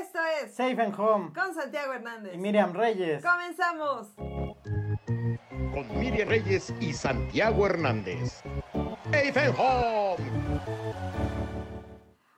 Esto es Safe and Home con Santiago Hernández. y Miriam Reyes. Comenzamos. con Miriam Reyes y Santiago Hernández. Safe and Home.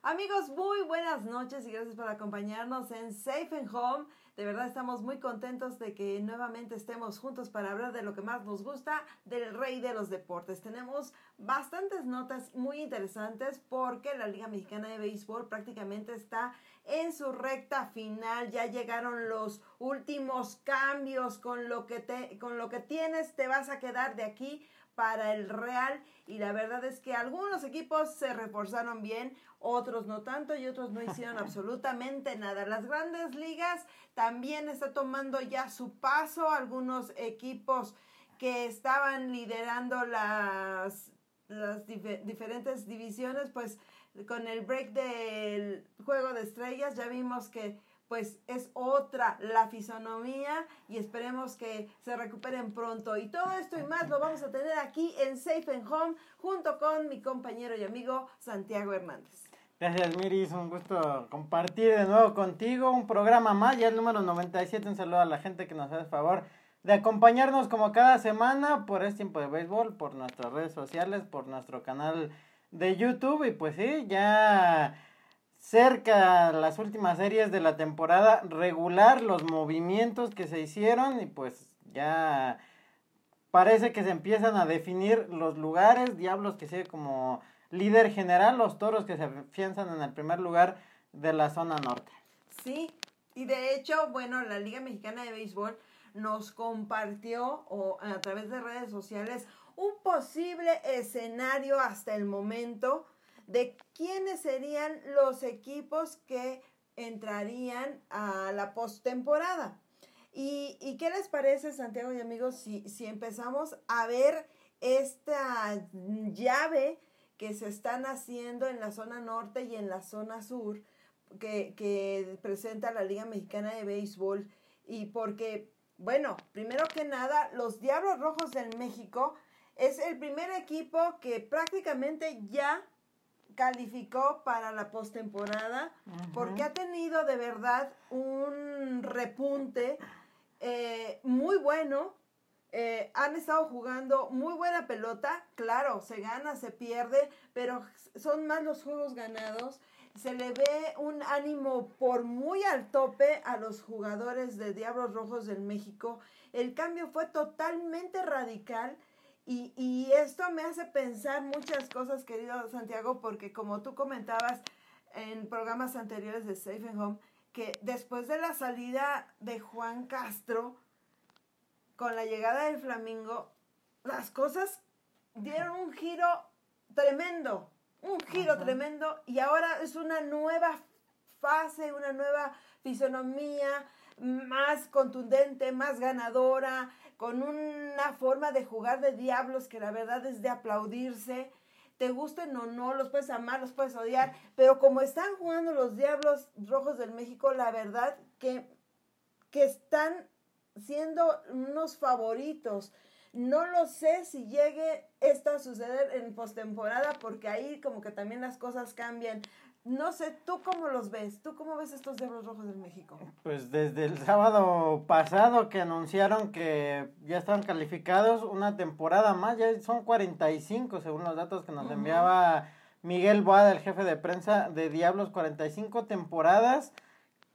Amigos, muy buenas noches y gracias por acompañarnos en Safe and Home. De verdad estamos muy contentos de que nuevamente estemos juntos para hablar de lo que más nos gusta, del rey de los deportes. Tenemos bastantes notas muy interesantes porque la Liga Mexicana de Béisbol prácticamente está en su recta final. Ya llegaron los últimos cambios con lo que te con lo que tienes te vas a quedar de aquí para el Real y la verdad es que algunos equipos se reforzaron bien, otros no tanto y otros no hicieron absolutamente nada. Las grandes ligas también está tomando ya su paso, algunos equipos que estaban liderando las, las dif- diferentes divisiones, pues con el break del juego de estrellas ya vimos que pues es otra la fisonomía y esperemos que se recuperen pronto. Y todo esto y más lo vamos a tener aquí en Safe and Home junto con mi compañero y amigo Santiago Hernández. Gracias, Miri. Es un gusto compartir de nuevo contigo un programa más, ya el número 97. Un saludo a la gente que nos hace el favor de acompañarnos como cada semana por este tiempo de béisbol, por nuestras redes sociales, por nuestro canal de YouTube. Y pues sí, ya cerca las últimas series de la temporada regular, los movimientos que se hicieron y pues ya parece que se empiezan a definir los lugares, Diablos que sigue como líder general, los Toros que se afianzan en el primer lugar de la zona norte. Sí, y de hecho, bueno, la Liga Mexicana de Béisbol nos compartió o a través de redes sociales un posible escenario hasta el momento de quiénes serían los equipos que entrarían a la postemporada. ¿Y, ¿Y qué les parece, Santiago y amigos, si, si empezamos a ver esta llave que se están haciendo en la zona norte y en la zona sur? que, que presenta la Liga Mexicana de Béisbol y porque, bueno, primero que nada, los Diablos Rojos del México es el primer equipo que prácticamente ya calificó para la postemporada porque ha tenido de verdad un repunte eh, muy bueno. Eh, han estado jugando muy buena pelota, claro, se gana, se pierde, pero son más los juegos ganados se le ve un ánimo por muy al tope a los jugadores de Diablos Rojos del México. El cambio fue totalmente radical y, y, esto me hace pensar muchas cosas, querido Santiago, porque como tú comentabas en programas anteriores de Safe and Home, que después de la salida de Juan Castro, con la llegada del Flamingo, las cosas dieron un giro tremendo un giro Ajá. tremendo y ahora es una nueva fase, una nueva fisonomía más contundente, más ganadora, con una forma de jugar de diablos que la verdad es de aplaudirse. Te gusten o no, los puedes amar, los puedes odiar, pero como están jugando los Diablos Rojos del México, la verdad que, que están siendo unos favoritos. No lo sé si llegue esto a suceder en postemporada porque ahí como que también las cosas cambian. No sé, ¿tú cómo los ves? ¿Tú cómo ves estos Diablos Rojos del México? Pues desde el sábado pasado que anunciaron que ya están calificados una temporada más, ya son 45 según los datos que nos uh -huh. enviaba Miguel Boada, el jefe de prensa de Diablos, 45 temporadas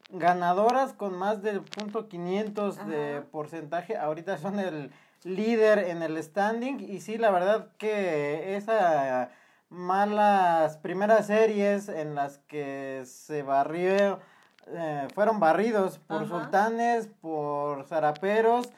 ganadoras con más del punto 500 Ajá. de porcentaje. Ahorita son el líder en el standing y sí, la verdad que esa malas primeras series en las que se barrió, eh, fueron barridos por Ajá. sultanes, por zaraperos,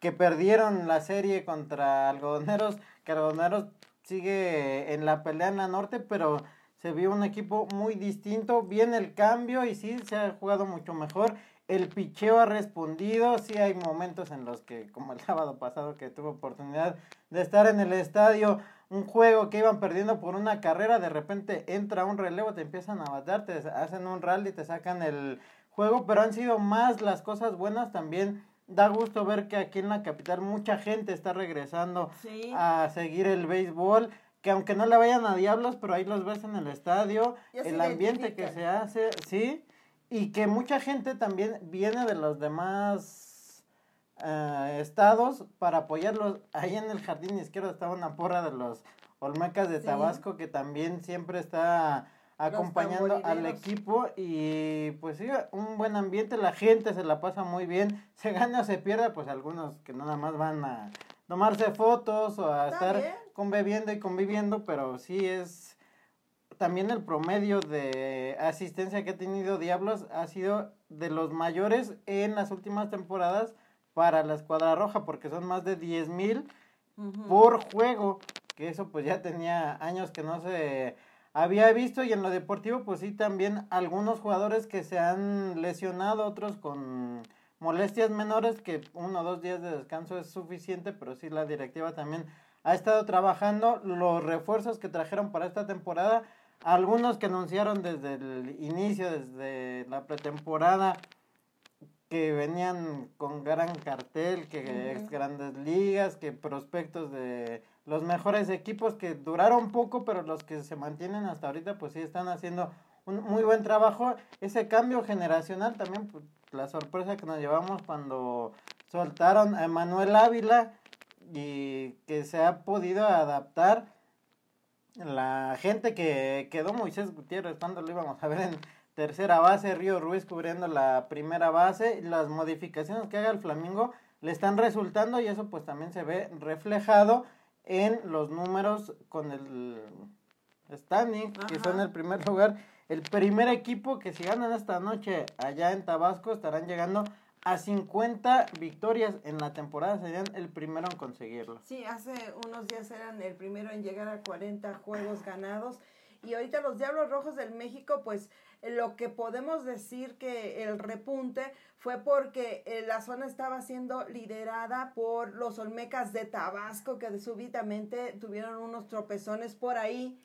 que perdieron la serie contra algodoneros, que algodoneros sigue en la pelea en la norte, pero se vio un equipo muy distinto, viene el cambio y sí, se ha jugado mucho mejor. El picheo ha respondido, sí hay momentos en los que, como el sábado pasado que tuve oportunidad de estar en el estadio, un juego que iban perdiendo por una carrera, de repente entra un relevo, te empiezan a bater, te hacen un rally, te sacan el juego, pero han sido más las cosas buenas también. Da gusto ver que aquí en la capital mucha gente está regresando Sí. a seguir el béisbol, que aunque no le vayan a diablos, pero ahí los ves en el estadio, el ambiente que se hace, sí, y que mucha gente también viene de los demás eh, estados para apoyarlos. Ahí en el jardín izquierdo estaba una porra de los Olmecas de Sí. Tabasco que también siempre está acompañando al equipo y pues sí, un buen ambiente, la gente se la pasa muy bien, se gana o se pierda, pues algunos que nada más van a tomarse fotos o a estar bien. conviviendo y conviviendo, pero sí es también el promedio de asistencia que ha tenido Diablos ha sido de los mayores en las últimas temporadas para la escuadra roja, porque son más de 10 mil por juego, que eso pues ya tenía años que no se había visto y en lo deportivo pues sí también algunos jugadores que se han lesionado, otros con molestias menores que uno o dos días de descanso es suficiente, pero sí la directiva también ha estado trabajando. Los refuerzos que trajeron para esta temporada, algunos que anunciaron desde el inicio, desde la pretemporada, que venían con gran cartel, que ex grandes ligas, que prospectos de los mejores equipos que duraron poco, pero los que se mantienen hasta ahorita, pues sí están haciendo un muy buen trabajo. Ese cambio generacional también, pues, la sorpresa que nos llevamos cuando soltaron a Manuel Ávila y que se ha podido adaptar la gente que quedó Moisés Gutiérrez cuando lo íbamos a ver en tercera base, Río Ruiz cubriendo la primera base, las modificaciones que haga el Flamingo le están resultando y eso pues también se ve reflejado en los números con el standing, que Ajá. son el primer lugar, el primer equipo que si ganan esta noche allá en Tabasco estarán llegando a 50 victorias en la temporada, serían el primero en conseguirlo. Sí, hace unos días eran el primero en llegar a 40 juegos ganados. Y ahorita los Diablos Rojos del México, pues lo que podemos decir que el repunte fue porque eh, la zona estaba siendo liderada por los Olmecas de Tabasco, que súbitamente tuvieron unos tropezones por ahí.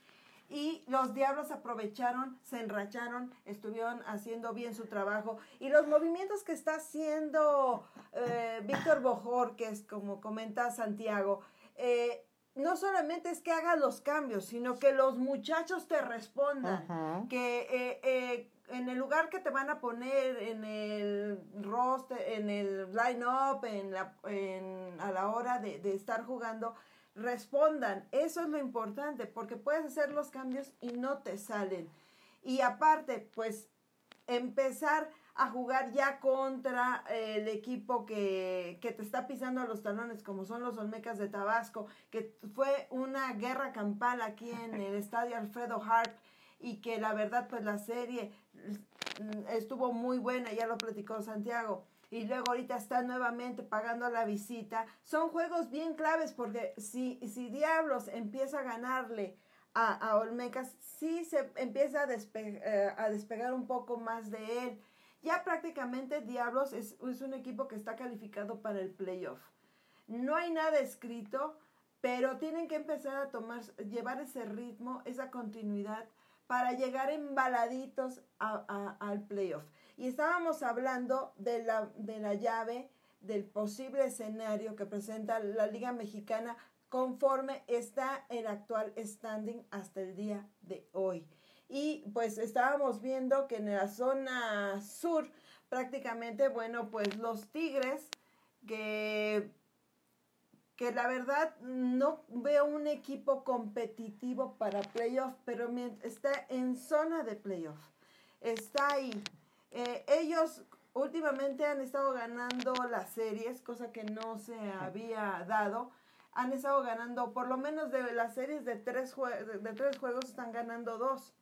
Y los diablos aprovecharon, se enracharon, estuvieron haciendo bien su trabajo. Y los movimientos que está haciendo eh, Víctor Bojor, que es como comenta Santiago, eh, no solamente es que haga los cambios, sino que los muchachos te respondan. Que eh, eh, en el lugar que te van a poner, en el roster, en el line-up, en la, en- a la hora de, de estar jugando, respondan. Eso es lo importante, porque puedes hacer los cambios y no te salen. Y aparte, pues empezar a jugar ya contra eh, el equipo que, que te está pisando a los talones, como son los Olmecas de Tabasco, que fue una guerra campal aquí en el estadio Alfredo Harp y que la verdad pues la serie estuvo muy buena, ya lo platicó Santiago. Y luego ahorita está nuevamente pagando la visita. Son juegos bien claves porque si, si Diablos empieza a ganarle a, a Olmecas, sí se empieza a, despe- eh, a despegar un poco más de él. Ya prácticamente Diablos es, un equipo que está calificado para el playoff. No hay nada escrito, pero tienen que empezar a tomar, llevar ese ritmo, esa continuidad para llegar embaladitos al playoff. Y estábamos hablando de la, de la llave, del posible escenario que presenta la Liga Mexicana conforme está el actual standing hasta el día de hoy. Y pues estábamos viendo que en la zona sur prácticamente, bueno, pues los Tigres que que la verdad no veo un equipo competitivo para playoff, pero está en zona de playoff. Está ahí. Eh, ellos últimamente han estado ganando las series, cosa que no se había dado. Han estado ganando, por lo menos de las series de tres, jue- de tres juegos, están ganando dos.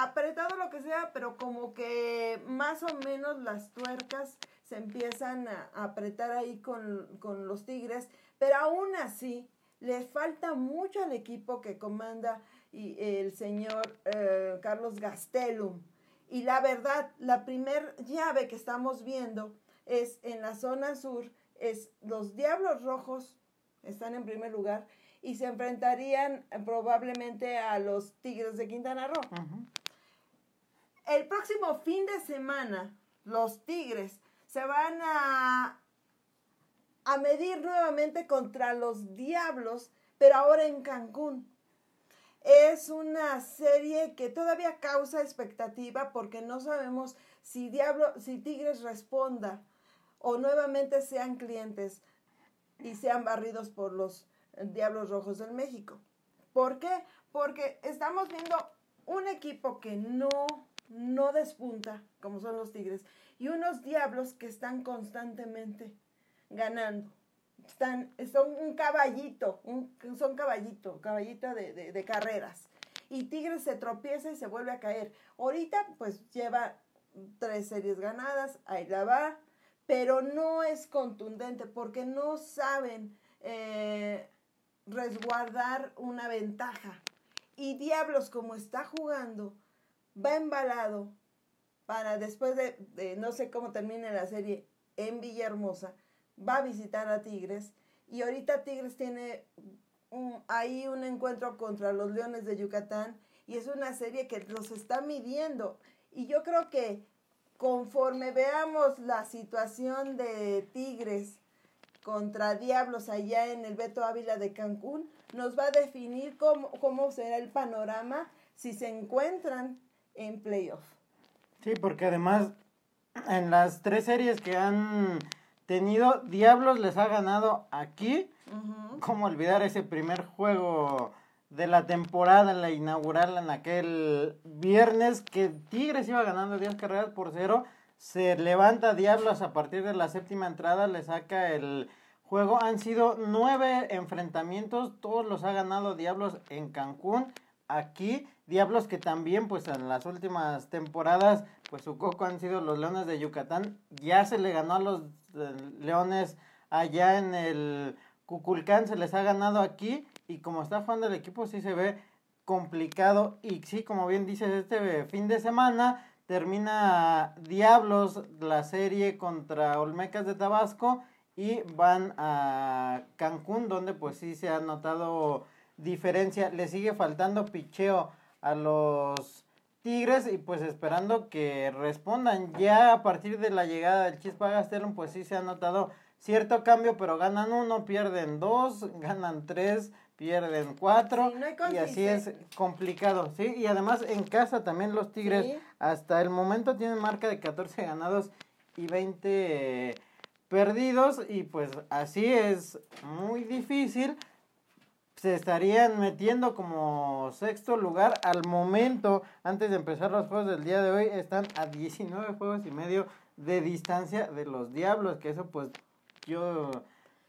Apretado lo que sea, pero como que más o menos las tuercas se empiezan a apretar ahí con, con los Tigres, pero aún así le falta mucho al equipo que comanda y el señor eh, Carlos Gastelum. Y la verdad, la primer llave que estamos viendo es en la zona sur, es los Diablos Rojos, están en primer lugar, y se enfrentarían probablemente a los Tigres de Quintana Roo. El próximo fin de semana, los Tigres se van a, a medir nuevamente contra los Diablos, pero ahora en Cancún. Es una serie que todavía causa expectativa porque no sabemos si Diablo, si Tigres responda o nuevamente sean clientes y sean barridos por los Diablos Rojos del México. ¿Por qué? Porque estamos viendo un equipo que no, no despunta, como son los Tigres, y unos Diablos que están constantemente ganando. Están, son un caballito, son caballito, caballito de, de carreras. Y Tigres se tropieza y se vuelve a caer. Ahorita pues lleva tres series ganadas, ahí la va, pero no es contundente porque no saben eh, resguardar una ventaja. Y Diablos, como está jugando, va embalado para después de, no sé cómo termine la serie en Villahermosa, va a visitar a Tigres. Y ahorita Tigres tiene ahí un encuentro contra los Leones de Yucatán y es una serie que los está midiendo. Y yo creo que conforme veamos la situación de Tigres contra Diablos allá en el Beto Ávila de Cancún, nos va a definir cómo, cómo será el panorama si se encuentran en playoff. Sí, porque además en las tres series que han tenido, Diablos les ha ganado aquí. ¿Cómo olvidar ese primer juego de la temporada, la inaugural en aquel viernes que Tigres iba ganando 10 carreras por cero, se levanta Diablos a partir de la séptima entrada, le saca el juego. Han sido nueve enfrentamientos, todos los ha ganado Diablos en Cancún. Aquí, Diablos que también, pues en las últimas temporadas, pues su coco han sido los Leones de Yucatán. Ya se le ganó a los eh, Leones allá en el Cuculcán, se les ha ganado aquí y como está jugando el equipo sí se ve complicado y sí, como bien dices, este fin de semana termina Diablos la serie contra Olmecas de Tabasco y van a Cancún donde pues sí se ha notado diferencia, le sigue faltando picheo a los Tigres y pues esperando que respondan ya a partir de la llegada del Chispa Gastelum pues sí se ha notado cierto cambio pero ganan uno, pierden dos, ganan tres, pierden cuatro y así es complicado, ¿sí? Y además en casa también los Tigres hasta el momento tienen marca de 14 ganados y 20 perdidos y pues así es muy difícil. Se estarían metiendo como sexto lugar al momento, antes de empezar los juegos del día de hoy, están a 19 juegos y medio de distancia de los Diablos, que eso pues yo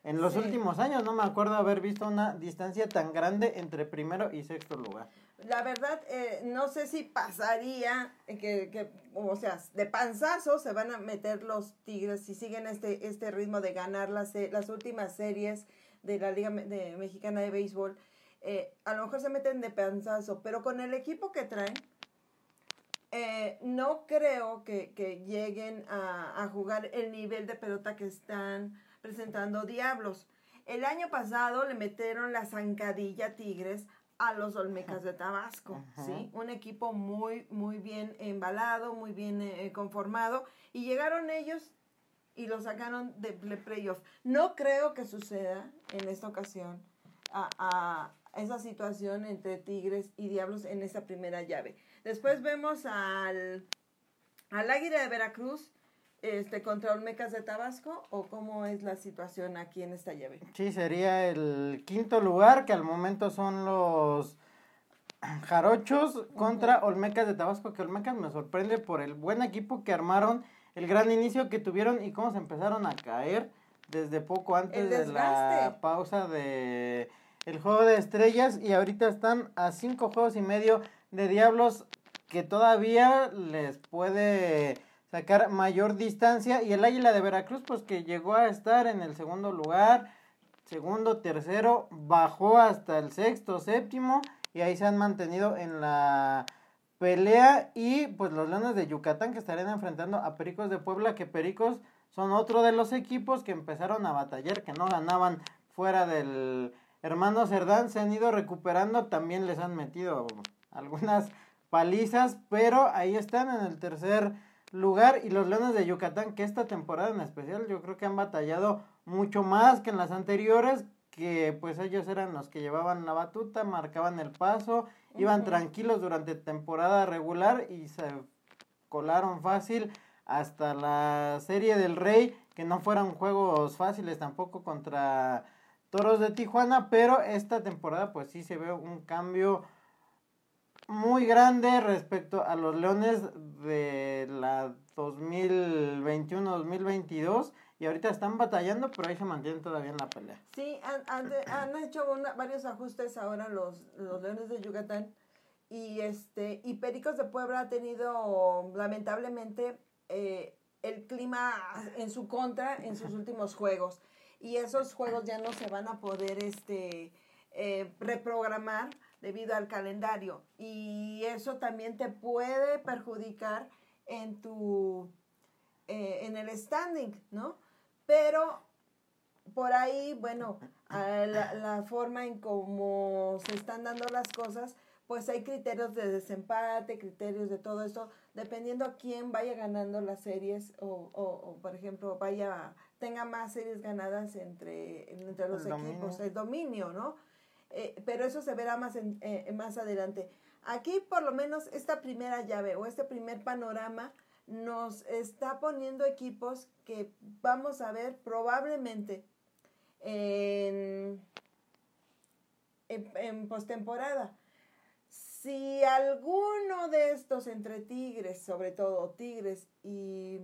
en los últimos años no me acuerdo haber visto una distancia tan grande entre primero y sexto lugar. La verdad, eh, no sé si pasaría que, que, o sea, de panzazo se van a meter los Tigres si siguen este, este ritmo de ganar las, las últimas series de la Liga de, Mexicana de Béisbol. Eh, a lo mejor se meten de panzazo, pero con el equipo que traen, eh, no creo que, que lleguen a, a jugar el nivel de pelota que están presentando Diablos. El año pasado le metieron la zancadilla Tigres a los Olmecas de Tabasco, ¿sí? Un equipo muy, muy bien embalado, muy bien eh, conformado, y llegaron ellos y lo sacaron de playoff. No creo que suceda en esta ocasión a, a, esa situación entre Tigres y Diablos en esa primera llave. Después vemos al, al Águila de Veracruz, este, contra Olmecas de Tabasco o cómo es la situación aquí en esta llave? Sí, sería el quinto lugar, que al momento son los Jarochos contra Olmecas de Tabasco, que Olmecas me sorprende por el buen equipo que armaron, el gran inicio que tuvieron y cómo se empezaron a caer desde poco antes de la pausa de el juego de estrellas y ahorita están a cinco juegos y medio de Diablos que todavía les puede sacar mayor distancia. Y el Águila de Veracruz, pues que llegó a estar en el segundo lugar, segundo, tercero, bajó hasta el sexto, séptimo, y ahí se han mantenido en la pelea. Y pues los Leones de Yucatán que estarían enfrentando a Pericos de Puebla, que Pericos son otro de los equipos que empezaron a batallar, que no ganaban fuera del hermano Cerdán, se han ido recuperando, también les han metido algunas palizas, pero ahí están en el tercer lugar y los Leones de Yucatán que esta temporada en especial yo creo que han batallado mucho más que en las anteriores que pues ellos eran los que llevaban la batuta, marcaban el paso, iban tranquilos durante temporada regular y se colaron fácil hasta la Serie del Rey, que no fueran juegos fáciles tampoco contra Toros de Tijuana, pero esta temporada pues sí se ve un cambio muy grande respecto a los Leones de la 2021-2022 y ahorita están batallando, pero ahí se mantienen todavía en la pelea. Sí, han, han, han hecho varios ajustes ahora los, los Leones de Yucatán y este y Pericos de Puebla ha tenido lamentablemente eh, el clima en su contra en sus últimos juegos y esos juegos ya no se van a poder este eh, reprogramar debido al calendario y eso también te puede perjudicar en tu eh, en el standing no pero por ahí bueno la, la forma en cómo se están dando las cosas pues hay criterios de desempate, criterios de todo eso, dependiendo a quién vaya ganando las series o, o, por ejemplo, vaya, tenga más series ganadas entre, entre los equipos, el dominio, ¿no? Eh, pero eso se verá más, en, eh, más adelante. Aquí, por lo menos, esta primera llave o este primer panorama nos está poniendo equipos que vamos a ver probablemente en, en, en postemporada si alguno de estos entre Tigres, sobre todo Tigres, y,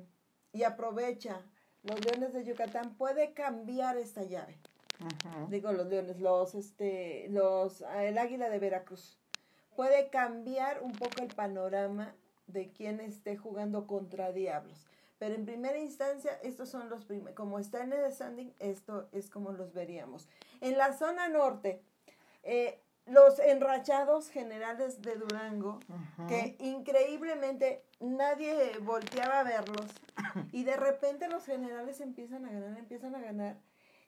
aprovecha los Leones de Yucatán, puede cambiar esta llave. Digo los Leones, los, este, los, el Águila de Veracruz. Puede cambiar un poco el panorama de quien esté jugando contra Diablos. Pero en primera instancia, estos son los primeros. Como está en el standing, esto es como los veríamos. En la zona norte, eh, los enrachados generales de Durango, que increíblemente nadie volteaba a verlos, y de repente los generales empiezan a ganar, empiezan a ganar,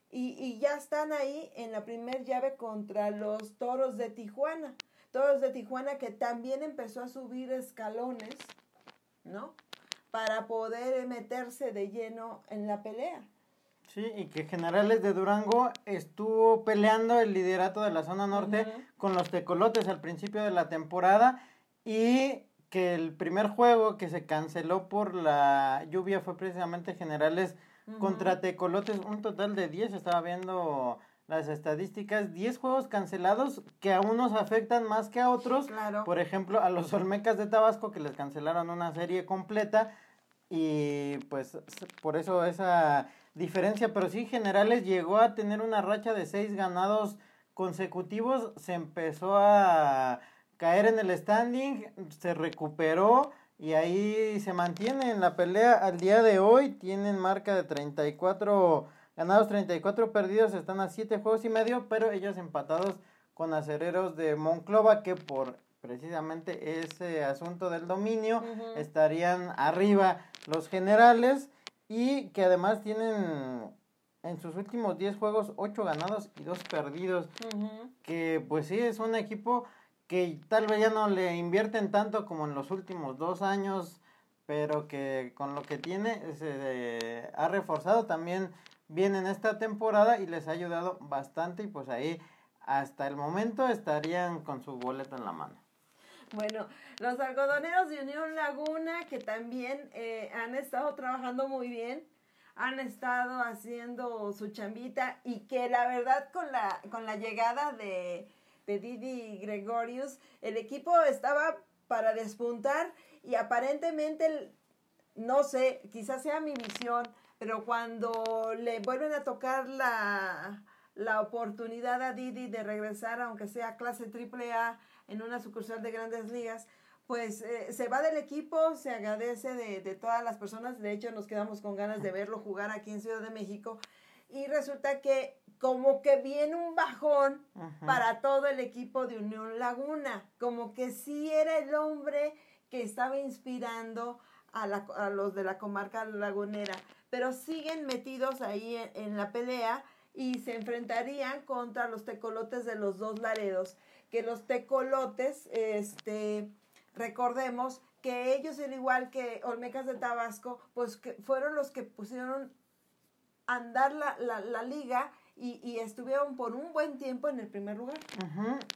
y, y ya están ahí en la primer llave contra los toros de Tijuana. Toros de Tijuana que también empezó a subir escalones, ¿no? Para poder meterse de lleno en la pelea. Sí, y que Generales de Durango estuvo peleando el liderato de la zona norte con los tecolotes al principio de la temporada y que el primer juego que se canceló por la lluvia fue precisamente Generales contra Tecolotes, un total de 10, estaba viendo las estadísticas, 10 juegos cancelados que a unos afectan más que a otros. Por ejemplo, a los Olmecas de Tabasco que les cancelaron una serie completa y pues por eso esa diferencia, pero sí Generales llegó a tener una racha de seis ganados consecutivos, se empezó a caer en el standing, se recuperó y ahí se mantiene en la pelea al día de hoy, tienen marca de 34 ganados, 34 perdidos, están a 7 juegos y medio, pero ellos empatados con acereros de Monclova que por precisamente ese asunto del dominio estarían arriba los generales y que además tienen en sus últimos 10 juegos 8 ganados y 2 perdidos. Que pues sí, es un equipo que tal vez ya no le invierten tanto como en los últimos dos años, pero que con lo que tiene se ha reforzado también bien en esta temporada y les ha ayudado bastante y pues ahí hasta el momento estarían con su boleto en la mano. Bueno, los algodoneros de Unión Laguna, que también eh, han estado trabajando muy bien, han estado haciendo su chambita y que la verdad con la, con la llegada de, de Didi Gregorius, el equipo estaba para despuntar y aparentemente, no sé, quizás sea mi visión, pero cuando le vuelven a tocar la, la oportunidad a Didi de regresar, aunque sea clase triple A, en una sucursal de grandes ligas, pues eh, se va del equipo, se agradece de, de, todas las personas, de hecho nos quedamos con ganas de verlo jugar aquí en Ciudad de México. Y resulta que como que viene un bajón para todo el equipo de Unión Laguna, como que sí era el hombre que estaba inspirando a, la, a los de la comarca lagunera, pero siguen metidos ahí en, en la pelea y se enfrentarían contra los tecolotes de los dos Laredos que los tecolotes, este, recordemos que ellos, al igual que Olmecas de Tabasco, pues que fueron los que pusieron a andar la, la, la liga y, y, estuvieron por un buen tiempo en el primer lugar.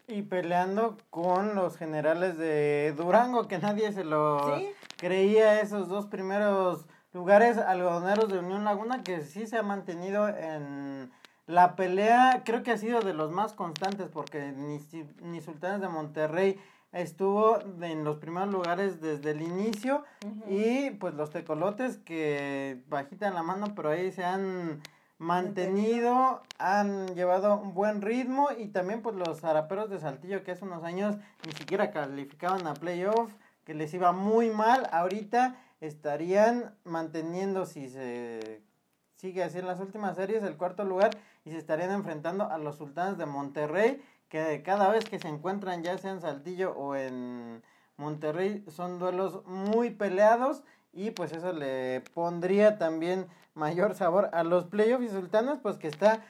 Y peleando con los generales de Durango, que nadie se lo creía esos dos primeros lugares algodoneros de Unión Laguna que sí se ha mantenido en la pelea, creo que ha sido de los más constantes porque ni, ni Sultanes de Monterrey estuvo en los primeros lugares desde el inicio y pues los tecolotes que bajitan la mano pero ahí se han mantenido, han llevado un buen ritmo y también pues los zaraperos de Saltillo que hace unos años ni siquiera calificaban a playoff, que les iba muy mal, ahorita estarían manteniendo si se sigue así en las últimas series el cuarto lugar y se estarían enfrentando a los sultanes de Monterrey que cada vez que se encuentran ya sea en Saltillo o en Monterrey son duelos muy peleados y pues eso le pondría también mayor sabor a los playoffs y sultanes pues que está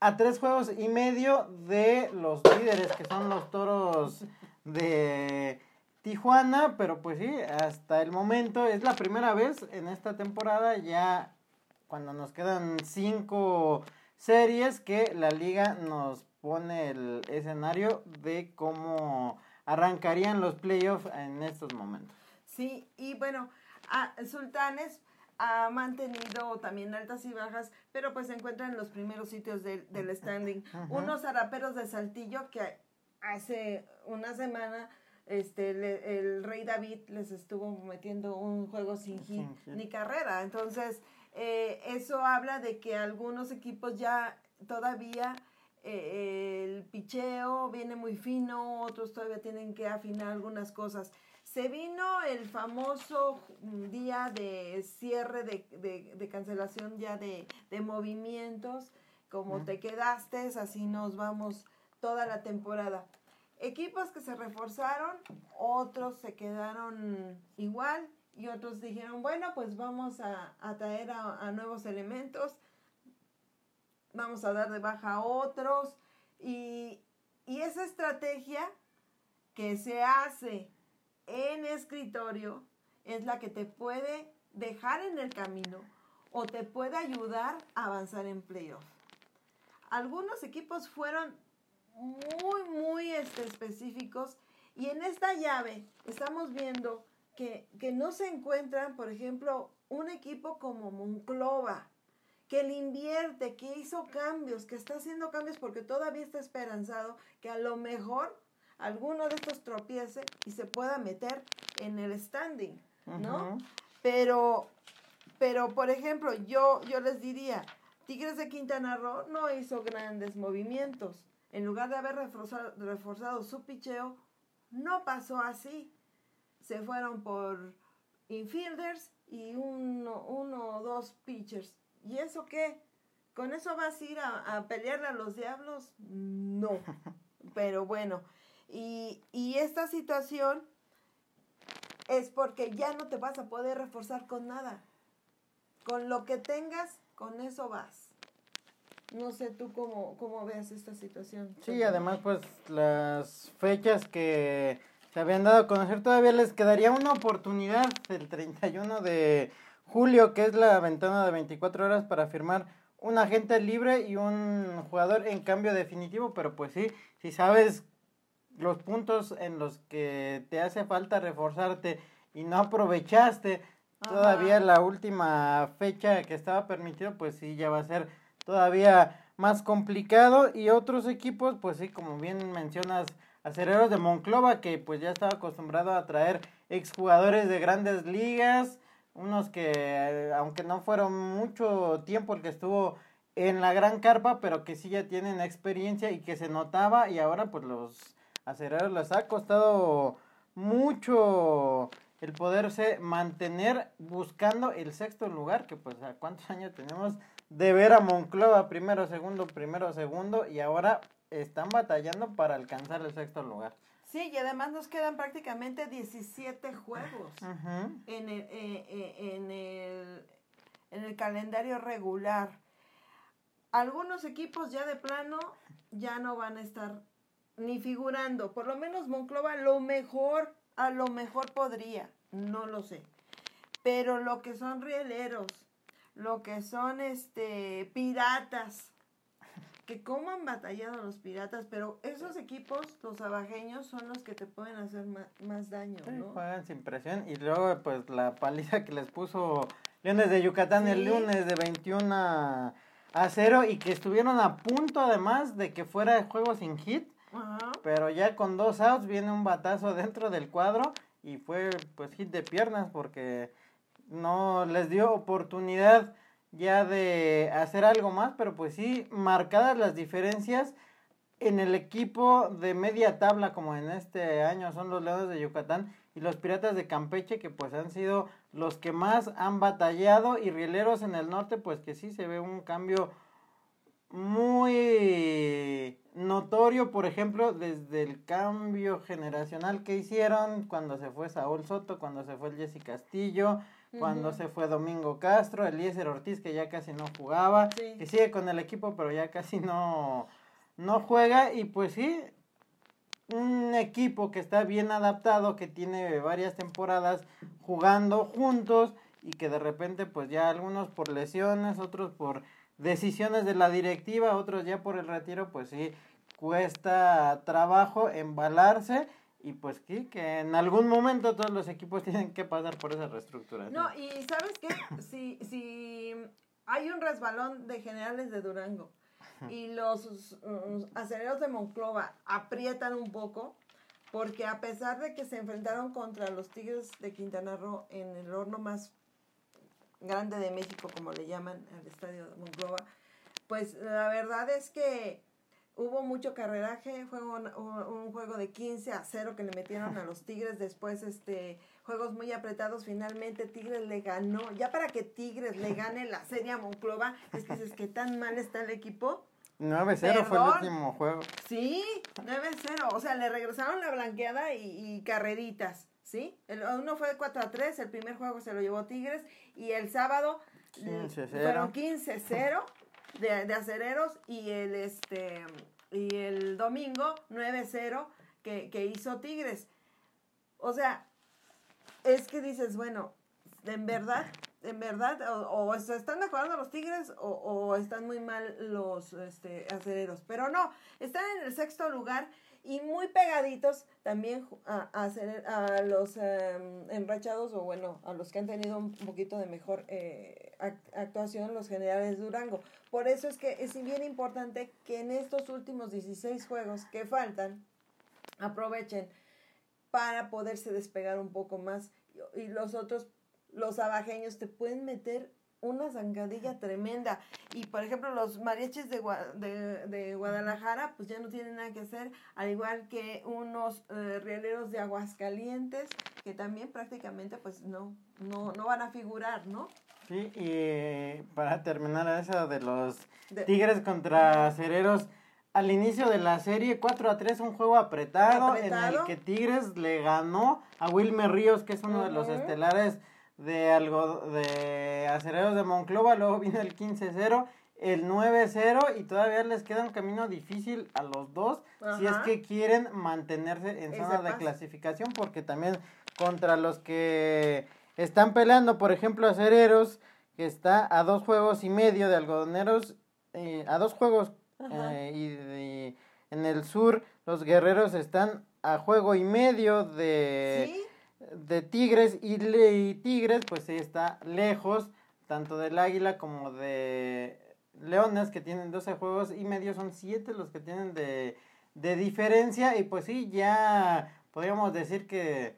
a tres juegos y medio de los líderes que son los toros de Tijuana, pero pues sí, hasta el momento es la primera vez en esta temporada ya cuando nos quedan cinco series que la liga nos pone el escenario de cómo arrancarían los playoffs en estos momentos. Sí, y bueno, a Sultanes ha mantenido también altas y bajas, pero pues se encuentra en los primeros sitios del, del standing. Unos araperos de Saltillo que hace una semana este el rey David les estuvo metiendo un juego sin hit, ni carrera. Entonces, eh, eso habla de que algunos equipos ya todavía eh, el picheo viene muy fino, otros todavía tienen que afinar algunas cosas. Se vino el famoso día de cierre, de, cancelación ya de, movimientos, como te quedaste, así nos vamos toda la temporada. Equipos que se reforzaron, otros se quedaron igual y otros dijeron, bueno, pues vamos a, traer a, nuevos elementos, vamos a dar de baja a otros y, y esa estrategia que se hace en escritorio es la que te puede dejar en el camino o te puede ayudar a avanzar en playoff. Algunos equipos fueron muy, muy este, específicos y en esta llave estamos viendo que, que no se encuentran, por ejemplo, un equipo como Monclova, que le invierte, que hizo cambios, que está haciendo cambios porque todavía está esperanzado que a lo mejor alguno de estos tropiece y se pueda meter en el standing, ¿no? Pero, pero, por ejemplo, yo, yo les diría, Tigres de Quintana Roo no hizo grandes movimientos. En lugar de haber reforzado, reforzado su picheo, no pasó así. Se fueron por infielders y uno, uno o dos pitchers. ¿Y eso qué? ¿Con eso vas a ir a, a pelearle a los diablos? No. Pero bueno, y, y esta situación es porque ya no te vas a poder reforzar con nada. Con lo que tengas, con eso vas. No sé tú cómo, cómo veas esta situación. Sí, además pues las fechas que se habían dado a conocer todavía les quedaría una oportunidad el 31 de julio, que es la ventana de 24 horas para firmar un agente libre y un jugador en cambio definitivo, pero pues sí, si sabes los puntos en los que te hace falta reforzarte y no aprovechaste todavía la última fecha que estaba permitido, pues sí, ya va a ser todavía más complicado. Y otros equipos, pues sí, como bien mencionas, Acereros de Monclova, que pues ya estaba acostumbrado a traer exjugadores de grandes ligas, unos que, aunque no fueron mucho tiempo el que estuvo en la gran carpa, pero que sí ya tienen experiencia y que se notaba y ahora pues los acereros les ha costado mucho el poderse mantener buscando el sexto lugar, que pues a cuántos años tenemos de ver a Monclova primero, segundo, primero, segundo, y ahora están batallando para alcanzar el sexto lugar. Sí, y además nos quedan prácticamente 17 juegos en, el, eh, eh, en, el, en el calendario regular. Algunos equipos ya de plano ya no van a estar ni figurando. Por lo menos Monclova a lo mejor, a lo mejor podría, no lo sé. Pero lo que son rieleros, lo que son este piratas, que como han batallado los piratas, pero esos equipos, los abajeños, son los que te pueden hacer más, daño, ¿no? juegan sin presión y luego pues la paliza que les puso Leones de Yucatán el lunes de 21 a, a 0 y que estuvieron a punto además de que fuera juego sin hit, Ajá. pero ya con dos outs viene un batazo dentro del cuadro y fue pues hit de piernas porque no les dio oportunidad ya de hacer algo más, pero pues sí, marcadas las diferencias en el equipo de media tabla como en este año son los Leones de Yucatán y los Piratas de Campeche que pues han sido los que más han batallado y Rieleros en el norte pues que sí se ve un cambio muy notorio, por ejemplo, desde el cambio generacional que hicieron cuando se fue Saúl Soto, cuando se fue el Jesse Castillo, cuando se fue Domingo Castro, Eliezer Ortiz que ya casi no jugaba, Sí. que sigue con el equipo pero ya casi no, no juega. Y pues sí, un equipo que está bien adaptado, que tiene varias temporadas jugando juntos y que de repente pues ya algunos por lesiones, otros por decisiones de la directiva, otros ya por el retiro, pues sí cuesta trabajo embalarse y pues sí, que en algún momento todos los equipos tienen que pasar por esa reestructuración. No, y ¿sabes qué? Si, si hay un resbalón de generales de Durango y los aceleros de Monclova aprietan un poco, porque a pesar de que se enfrentaron contra los Tigres de Quintana Roo en el horno más grande de México, como le llaman al estadio de Monclova, pues la verdad es que hubo mucho carreraje, fue un, un- juego de 15 a 0 que le metieron a los Tigres, después este juegos muy apretados, finalmente Tigres le ganó, ya para que Tigres le gane la serie a Monclova, es que dices que tan mal está el equipo. 9-0 fue el último juego. Sí, 9-0. O sea, le regresaron la blanqueada y, y carreritas, ¿sí? El, uno fue 4 a 3, el primer juego se lo llevó Tigres y el sábado l- 15-0. fueron 15-0 de, acereros y el este y el domingo 9-0 que, que hizo Tigres. O sea, es que dices, bueno, en verdad, en verdad, o, o se están mejorando los Tigres o, o están muy mal los este, acereros. Pero no, están en el sexto lugar y muy pegaditos también a, a, acere- a los em, enrachados o bueno, a los que han tenido un poquito de mejor eh, ac- actuación los generales Durango. Por eso es que es bien importante que en estos últimos 16 juegos que faltan, aprovechen para poderse despegar un poco más. Y, y los otros, los abajeños, te pueden meter una zancadilla tremenda. Y por ejemplo, los mariachis de, Gua- de, de Guadalajara, pues ya no tienen nada que hacer, al igual que unos eh, rieleros de Aguascalientes, que también prácticamente pues no, no, no van a figurar, ¿no? Sí, y para terminar eso de los De- Tigres contra Cereros, al inicio de la serie 4 a 3, un juego apretado, en el que Tigres le ganó a Wilmer Ríos, que es uno de los estelares de, algo, de Acereros de Monclova, luego vino el 15-0, el 9-0 y todavía les queda un camino difícil a los dos si es que quieren mantenerse en zona de clasificación porque también contra los que están peleando, por ejemplo, Acereros, que está a dos juegos y medio de Algodoneros, eh, a dos juegos eh, y de- en el sur los guerreros están a juego y medio de, Sí, de Tigres y, y Tigres pues sí está lejos tanto del Águila como de Leones que tienen 12 juegos y medio son 7 los que tienen de, de diferencia y pues sí ya podríamos decir que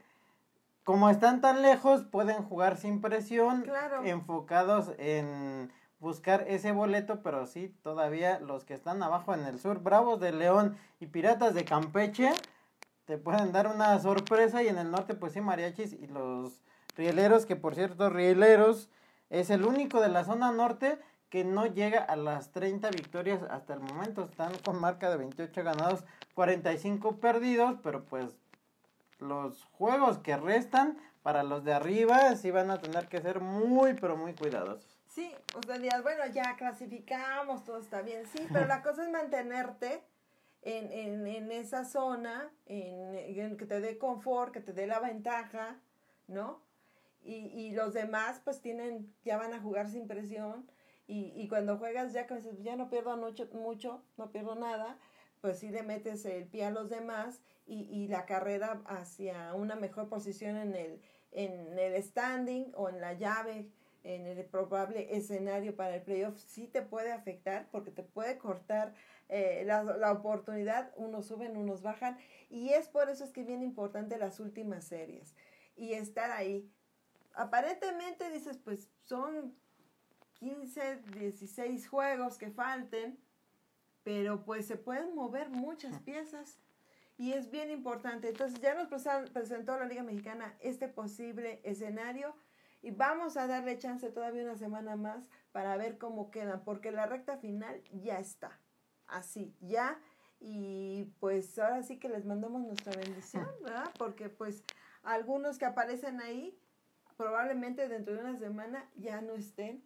como están tan lejos pueden jugar sin presión Claro. enfocados en buscar ese boleto, pero sí, todavía los que están abajo en el sur, Bravos de León y Piratas de Campeche, te pueden dar una sorpresa y en el norte pues sí, Mariachis y los Rieleros, que por cierto, Rieleros es el único de la zona norte que no llega a las 30 victorias hasta el momento, están con marca de 28 ganados, 45 perdidos, pero pues los juegos que restan para los de arriba sí van a tener que ser muy, pero muy cuidadosos. Sí, o sea, bueno, ya clasificamos, todo está bien, sí, pero la cosa es mantenerte en, en, en esa zona, en, en que te dé confort, que te dé la ventaja, ¿no? Y, y los demás, pues tienen, ya van a jugar sin presión, y, y cuando juegas ya, que ya no pierdo mucho, mucho, no pierdo nada, pues sí le metes el pie a los demás y, y la carrera hacia una mejor posición en el, en el standing o en la llave en el probable escenario para el playoff, sí te puede afectar porque te puede cortar eh, la, la, oportunidad, unos suben, unos bajan, y es por eso es que es bien importante las últimas series y estar ahí. Aparentemente dices, pues son 15, 16 juegos que falten, pero pues se pueden mover muchas piezas y es bien importante. Entonces ya nos presentó la Liga Mexicana este posible escenario y vamos a darle chance todavía una semana más para ver cómo quedan, porque la recta final ya está, así, ya. Y pues ahora sí que les mandamos nuestra bendición, ¿verdad? Porque pues algunos que aparecen ahí probablemente dentro de una semana ya no estén.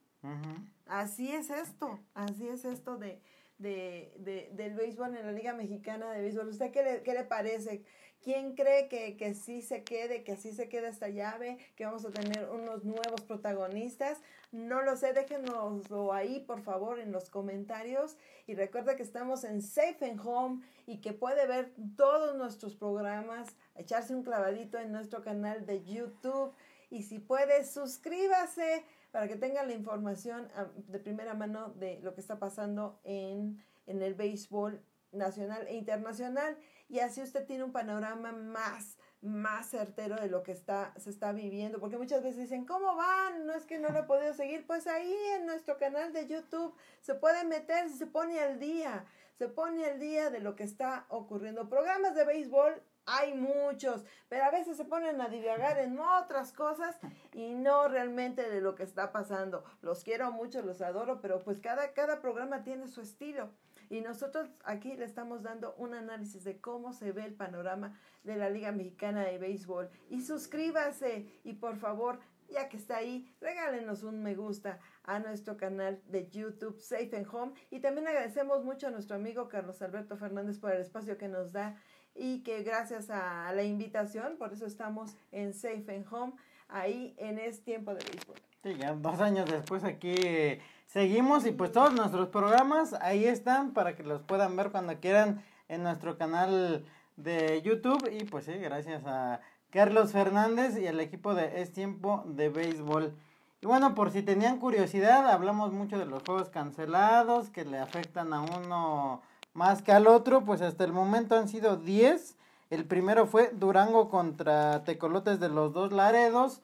Así es esto, así es esto de, de, de, del béisbol en la Liga Mexicana de Béisbol. ¿Usted qué le, qué le parece? ¿Quién cree que, que sí se quede, que así se quede esta llave, que vamos a tener unos nuevos protagonistas? No lo sé, déjenoslo ahí por favor en los comentarios. Y recuerda que estamos en Safe and Home y que puede ver todos nuestros programas, echarse un clavadito en nuestro canal de YouTube. Y si puede suscríbase para que tenga la información ah, de primera mano de lo que está pasando en, en el béisbol nacional e internacional y así usted tiene un panorama más más certero de lo que está se está viviendo porque muchas veces dicen cómo van no es que no lo he podido seguir pues ahí en nuestro canal de YouTube se puede meter se pone al día se pone al día de lo que está ocurriendo programas de béisbol hay muchos, pero a veces se ponen a divagar en otras cosas y no realmente de lo que está pasando. Los quiero mucho, los adoro, pero pues cada, cada programa tiene su estilo. Y nosotros aquí le estamos dando un análisis de cómo se ve el panorama de la Liga Mexicana de Béisbol. Y suscríbase y por favor, ya que está ahí, regálenos un me gusta a nuestro canal de YouTube Safe and Home. Y también agradecemos mucho a nuestro amigo Carlos Alberto Fernández por el espacio que nos da y que gracias a la invitación, por eso estamos en Safe and Home, ahí en Es Tiempo de Béisbol. Sí, ya dos años después aquí seguimos y pues todos nuestros programas ahí están para que los puedan ver cuando quieran en nuestro canal de YouTube y pues sí, gracias a Carlos Fernández y al equipo de Es Tiempo de Béisbol. Y bueno, por si tenían curiosidad, hablamos mucho de los juegos cancelados que le afectan a uno más que al otro, pues hasta el momento han sido 10. El primero fue Durango contra Tecolotes de los dos Laredos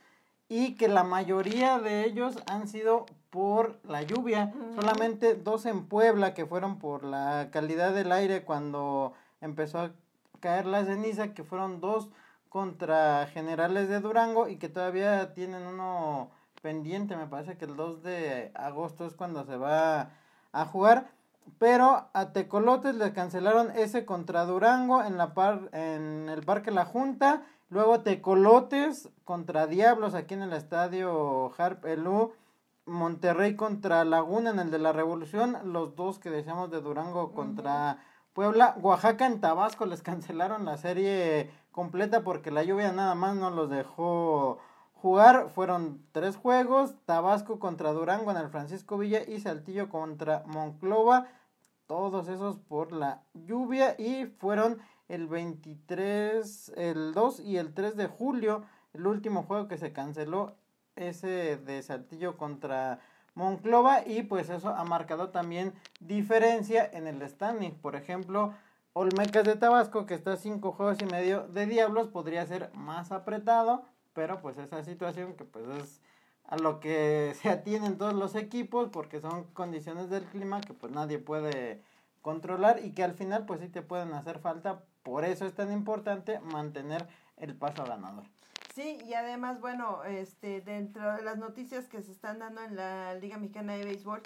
y que la mayoría de ellos han sido por la lluvia. Solamente dos en Puebla que fueron por la calidad del aire cuando empezó a caer la ceniza, que fueron dos contra Generales de Durango y que todavía tienen uno pendiente, me parece que el 2 de agosto es cuando se va a jugar. Pero a Tecolotes le cancelaron ese contra Durango en, la par, en el Parque La Junta. Luego Tecolotes contra Diablos aquí en el estadio Harp Elú. Monterrey contra Laguna en el de la Revolución. Los dos que decíamos de Durango contra Puebla. Oaxaca en Tabasco les cancelaron la serie completa porque la lluvia nada más no los dejó jugar. Fueron tres juegos. Tabasco contra Durango en el Francisco Villa y Saltillo contra Monclova todos esos por la lluvia y fueron el 23, el 2 y el 3 de julio, el último juego que se canceló, ese de Saltillo contra Monclova y pues eso ha marcado también diferencia en el standing, por ejemplo, Olmecas de Tabasco que está a 5 juegos y medio de Diablos podría ser más apretado, pero pues esa situación que pues es a lo que se atienen todos los equipos porque son condiciones del clima que pues nadie puede controlar y que al final pues sí te pueden hacer falta, por eso es tan importante mantener el paso ganador. Sí, y además, bueno, este dentro de las noticias que se están dando en la Liga Mexicana de Béisbol,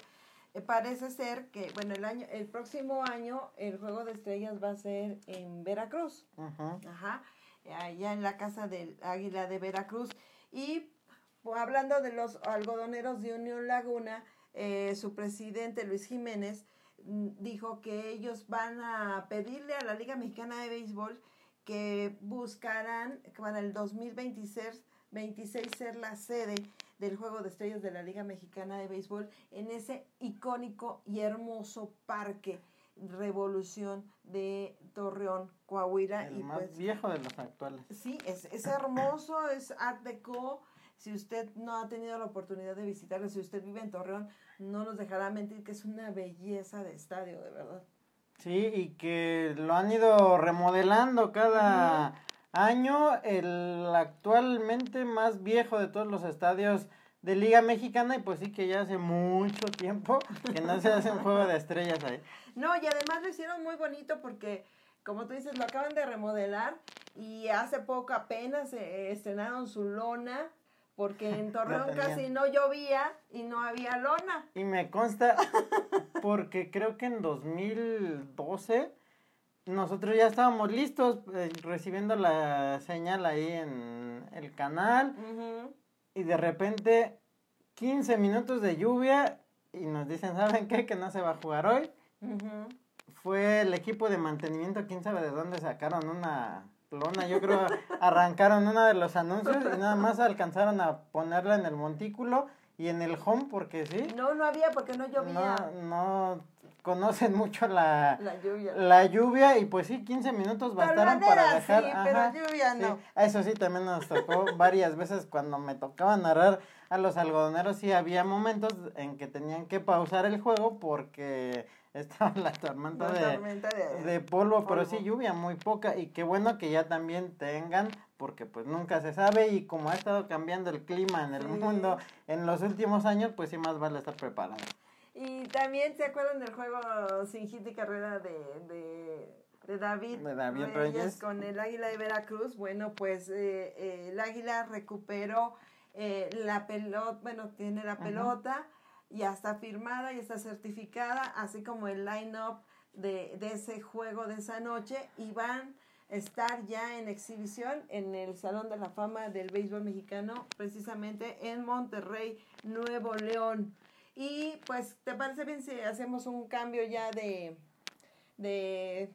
eh, parece ser que, bueno, el año el próximo año el Juego de Estrellas va a ser en Veracruz. Ajá. Allá en la casa del Águila de Veracruz y hablando de los algodoneros de Unión Laguna, eh, su presidente Luis Jiménez dijo que ellos van a pedirle a la Liga Mexicana de Béisbol que buscarán para el 2026 26 ser la sede del Juego de Estrellas de la Liga Mexicana de Béisbol en ese icónico y hermoso parque Revolución de Torreón, Coahuila. El y más pues, viejo de los actuales. Sí, es, es hermoso, es Art Deco, Si usted no ha tenido la oportunidad de visitarlo, si usted vive en Torreón, no nos dejará mentir que es una belleza de estadio, de verdad. Sí, y que lo han ido remodelando cada año. El actualmente más viejo de todos los estadios de Liga Mexicana y pues sí que ya hace mucho tiempo que no se hace un juego de estrellas ahí. No, y además lo hicieron muy bonito porque, como tú dices, lo acaban de remodelar y hace poco apenas eh, estrenaron su lona porque en Torreón casi no llovía y no había lona. Y me consta porque creo que en 2012 nosotros ya estábamos listos eh, recibiendo la señal ahí en el canal y de repente 15 minutos de lluvia y nos dicen, ¿saben qué? Que no se va a jugar hoy. Fue el equipo de mantenimiento, quién sabe de dónde sacaron una Yo creo arrancaron uno de los anuncios y nada más alcanzaron a ponerla en el montículo y en el home porque sí. No, no había porque no llovía No, no conocen mucho la, la lluvia. la lluvia y pues sí, 15 minutos bastaron para dejar. sí, ajá, pero lluvia sí. no. Eso sí, también nos tocó varias veces cuando me tocaba narrar a los algodoneros, sí había momentos en que tenían que pausar el juego porque estaba la tormenta de, tormenta de, de polvo, pero sí lluvia muy poca y qué bueno que ya también tengan porque pues nunca se sabe y como ha estado cambiando el clima en el Sí. mundo en los últimos años, pues sí más vale estar preparado. Y también se acuerdan del juego sin hit y carrera de, de, de David, De David Reyes. con el Águila de Veracruz. Bueno, pues eh, eh, el Águila recuperó eh, la pelota, bueno, tiene la pelota, ya está firmada y está certificada, así como el line-up de, de ese juego de esa noche y van a estar ya en exhibición en el Salón de la Fama del Béisbol Mexicano, precisamente en Monterrey, Nuevo León. Y pues, ¿te parece bien si hacemos un cambio ya de, de,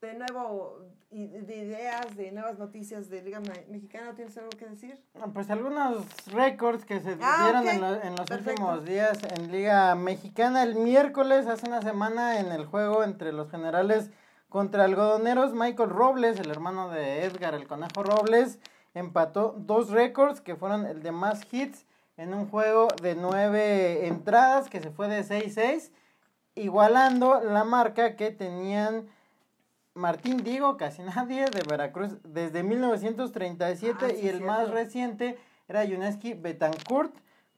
de nuevo, y- de ideas, de nuevas noticias de Liga Me- Mexicana? ¿Tienes algo que decir? Pues algunos récords que se Ah, dieron en, lo- en los Perfecto. últimos días en Liga Mexicana. El miércoles, hace una semana, en el juego entre los generales contra algodoneros, Michael Robles, el hermano de Edgar, el conejo Robles, empató dos récords que fueron el de más hits en un juego de nueve entradas que se fue de 6-6, igualando la marca que tenían Martín Digo, casi nadie, de Veracruz, desde 1937 Ah, sí, y el más reciente era Yuneski Betancourt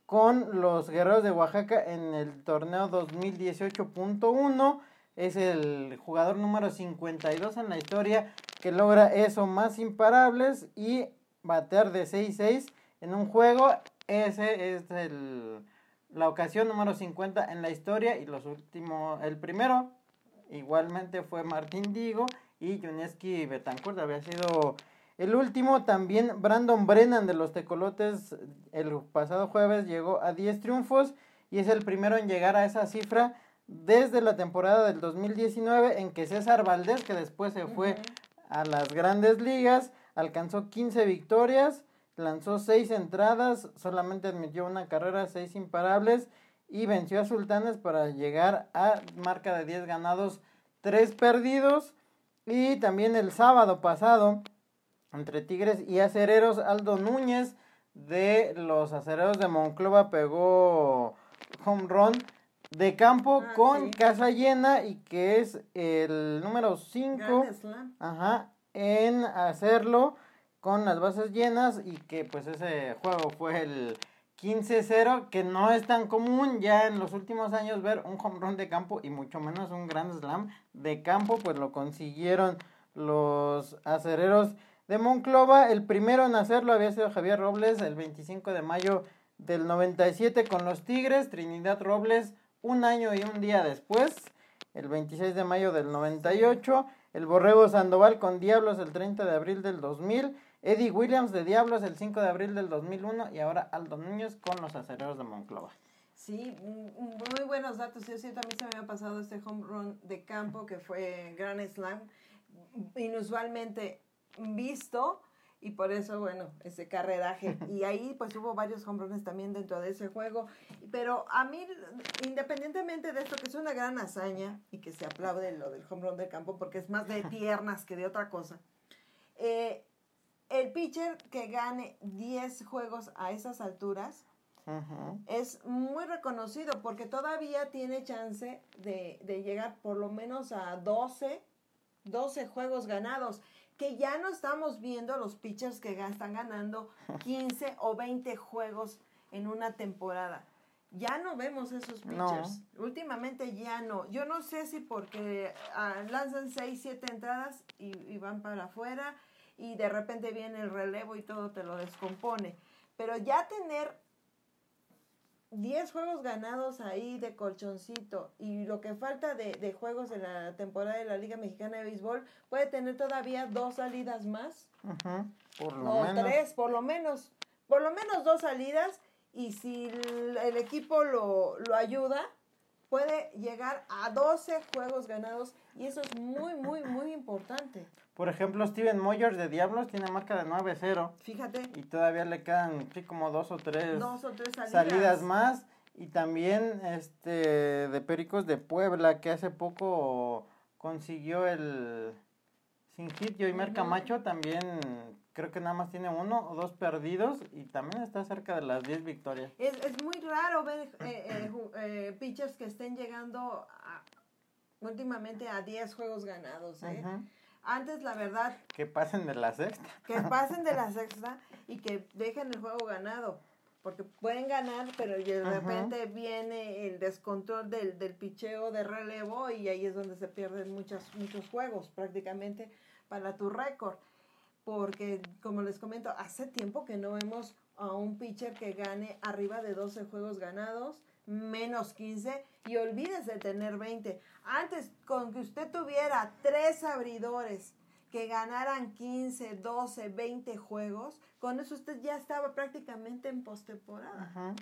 con los Guerreros de Oaxaca en el torneo 2018.1. Es el jugador número 52 en la historia que logra eso más imparables y batear de 6-6 en un juego. Ese es el, la ocasión número 50 en la historia y los últimos, el primero igualmente fue Martín Digo y Yuneski Betancourt había sido el último. También Brandon Brennan de los Tecolotes el pasado jueves llegó a 10 triunfos y es el primero en llegar a esa cifra desde la temporada del 2019 en que César Valdés, que después se fue a las grandes ligas, alcanzó 15 victorias, lanzó 6 entradas, solamente admitió una carrera, 6 imparables y venció a Sultanes para llegar a marca de 10 ganados, 3 perdidos. Y también el sábado pasado, entre Tigres y Acereros, Aldo Núñez de los Acereros de Monclova pegó home run de campo Ah, con sí. casa llena y que es el número 5 Grand Slam. Ajá, en hacerlo con las bases llenas y que pues ese juego fue el 15-0, que no es tan común ya en los últimos años ver un home run de campo y mucho menos un Grand Slam de campo, pues lo consiguieron los acereros de Monclova. El primero en hacerlo había sido Javier Robles el 25 de mayo del 97 con los Tigres, Trinidad Robles un año y un día después, el 26 de mayo del 98, el Borrego Sandoval con Diablos el 30 de abril del 2000, Eddie Williams de Diablos el 5 de abril del 2001 y ahora Aldo Núñez con los acereros de Monclova. Sí, muy buenos datos. Yo siento, a mí se me había pasado este home run de campo que fue Grand Slam, inusualmente visto y por eso, bueno, ese carreraje. Y ahí pues hubo varios home runs también dentro de ese juego. Pero a mí, independientemente de esto, que es una gran hazaña y que se aplaude lo del home run de campo porque es más de piernas que de otra cosa, eh, el pitcher que gane 10 juegos a esas alturas es muy reconocido porque todavía tiene chance de, de llegar por lo menos a 12, 12 juegos ganados. Que ya no estamos viendo los pitchers que están ganando 15 o 20 juegos en una temporada. Ya no vemos esos No. pitchers. Últimamente ya no. Yo no sé si porque ah, lanzan 6, 7 entradas y, y van para afuera y de repente viene el relevo y todo te lo descompone. Pero ya tener 10 juegos ganados ahí de colchoncito y lo que falta de, de juegos en la temporada de la Liga Mexicana de Béisbol puede tener todavía dos salidas más. Por lo o menos. tres, por lo menos, por lo menos dos salidas y si el, el equipo lo, lo ayuda puede llegar a 12 juegos ganados y eso es muy, muy, muy importante. Por ejemplo, Steven Moyers de Diablos tiene marca de 9-0 Fíjate, y todavía le quedan sí, como dos o tres dos o tres salidas. salidas más. Y también este de Pericos de Puebla, que hace poco consiguió el sin hit. Y Mer Ujú. Camacho también creo que nada más tiene uno o dos perdidos y también está cerca de las 10 victorias. Es, es muy raro ver eh, eh, eh, pitchers que estén llegando a- últimamente a 10 juegos ganados. ¿eh? Antes, la verdad, Que pasen de la sexta. que pasen de la sexta y que dejen el juego ganado. Porque pueden ganar, pero de repente viene el descontrol del, del picheo de relevo y ahí es donde se pierden muchos, muchos juegos prácticamente para tu récord. Porque, como les comento, hace tiempo que no vemos a un pitcher que gane arriba de 12 juegos ganados, menos 15, y olvídese de tener 20. Antes, con que usted tuviera tres abridores que ganaran 15, 12, 20 juegos, con eso usted ya estaba prácticamente en postemporada.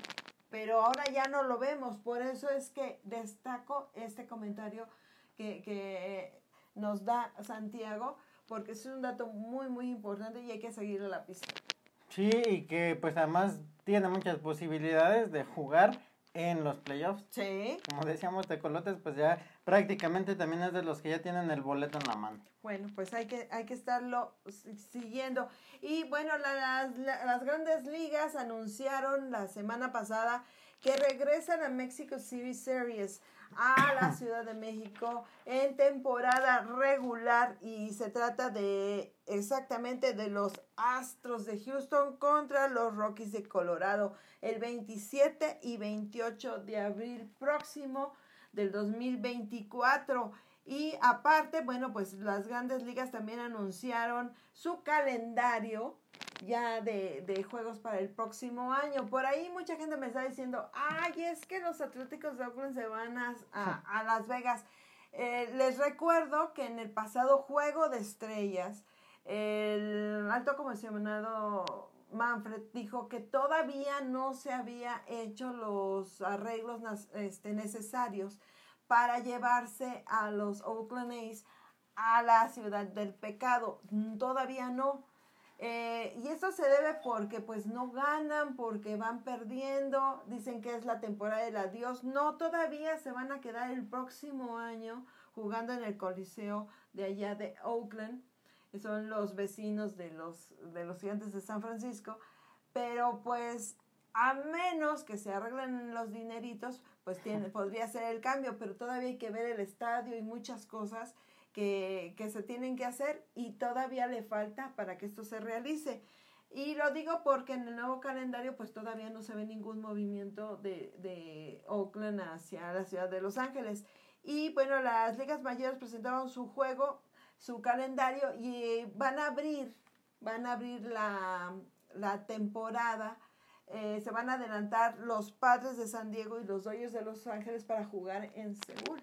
Pero ahora ya no lo vemos, por eso es que destaco este comentario que, que nos da Santiago, porque es un dato muy, muy importante y hay que seguirle la pista. Sí, y que pues además tiene muchas posibilidades de jugar en los playoffs. Sí. Como decíamos, Tecolotes, pues ya prácticamente también es de los que ya tienen el boleto en la mano. Bueno, pues hay que, hay que estarlo si- siguiendo. Y bueno, la- las grandes ligas anunciaron la semana pasada que regresan a Mexico City Series a la Ciudad de México en temporada regular y se trata de exactamente de los Astros de Houston contra los Rockies de Colorado el 27 y 28 de abril próximo del 2024. Y aparte, bueno, pues las grandes ligas también anunciaron su calendario ya de, de juegos para el próximo año. Por ahí mucha gente me está diciendo, ay, es que los Atléticos de Oakland se van a, a- a Las Vegas. Eh, les recuerdo que en el pasado juego de estrellas, el alto comisionado Manfred dijo que todavía no se había hecho los arreglos este, necesarios para llevarse a los Oakland A's a la ciudad del pecado. Todavía no. Eh, y esto se debe porque pues no ganan, porque van perdiendo, dicen que es la temporada del adiós. No, todavía se van a quedar el próximo año jugando en el Coliseo de allá de Oakland. Son los vecinos de los, de los gigantes de San Francisco. Pero pues a menos que se arreglen los dineritos, pues tiene, podría ser el cambio, pero todavía hay que ver el estadio y muchas cosas que, que se tienen que hacer y todavía le falta para que esto se realice. Y lo digo porque en el nuevo calendario pues todavía no se ve ningún movimiento de, de Oakland hacia la ciudad de Los Ángeles. Y bueno, las ligas mayores presentaron su juego, su calendario y van a abrir, van a abrir la, la temporada. Eh, se van a adelantar los padres de San Diego y los Dodgers de Los Ángeles para jugar en Seúl.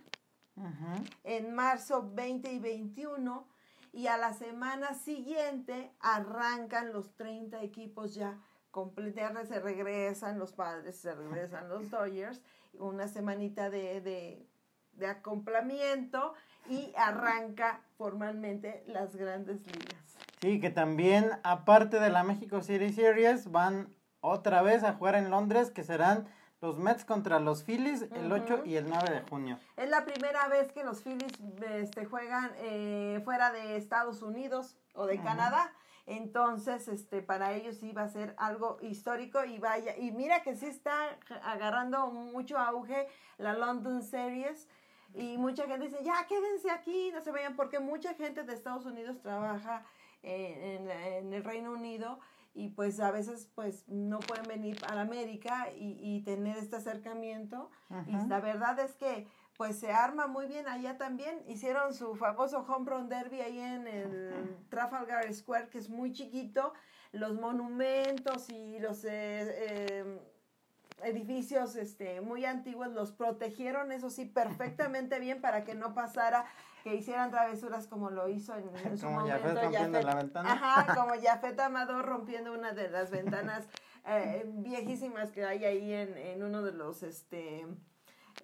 En marzo 20 y 21 y a la semana siguiente arrancan los 30 equipos ya completar se regresan los padres se regresan los Dodgers una semanita de, de, de acoplamiento y arranca formalmente las grandes ligas. Sí, que también, aparte de la México City Series, van otra vez a jugar en Londres, que serán los Mets contra los Phillies el 8 Ujú. y el 9 de junio. Es la primera vez que los Phillies este, juegan eh, fuera de Estados Unidos o de. Canadá. Entonces, este, para ellos sí va a ser algo histórico y vaya, y mira que sí está agarrando mucho auge la London Series y mucha gente dice, ya quédense aquí, no se vayan, porque mucha gente de Estados Unidos trabaja en, en, el Reino Unido y pues a veces pues no pueden venir a América y, y tener este acercamiento. Y la verdad es que pues se arma muy bien allá también. Hicieron su famoso Home Run Derby ahí en el Trafalgar Square, que es muy chiquito. Los monumentos y los eh, em, edificios este, muy antiguos los protegieron, eso sí, perfectamente bien para que no pasara que hicieran travesuras como lo hizo en, en su momento. rompiendo la ventana. Ajá, como Jafet Amador rompiendo una de las ventanas eh, viejísimas que hay ahí en, en uno de los... este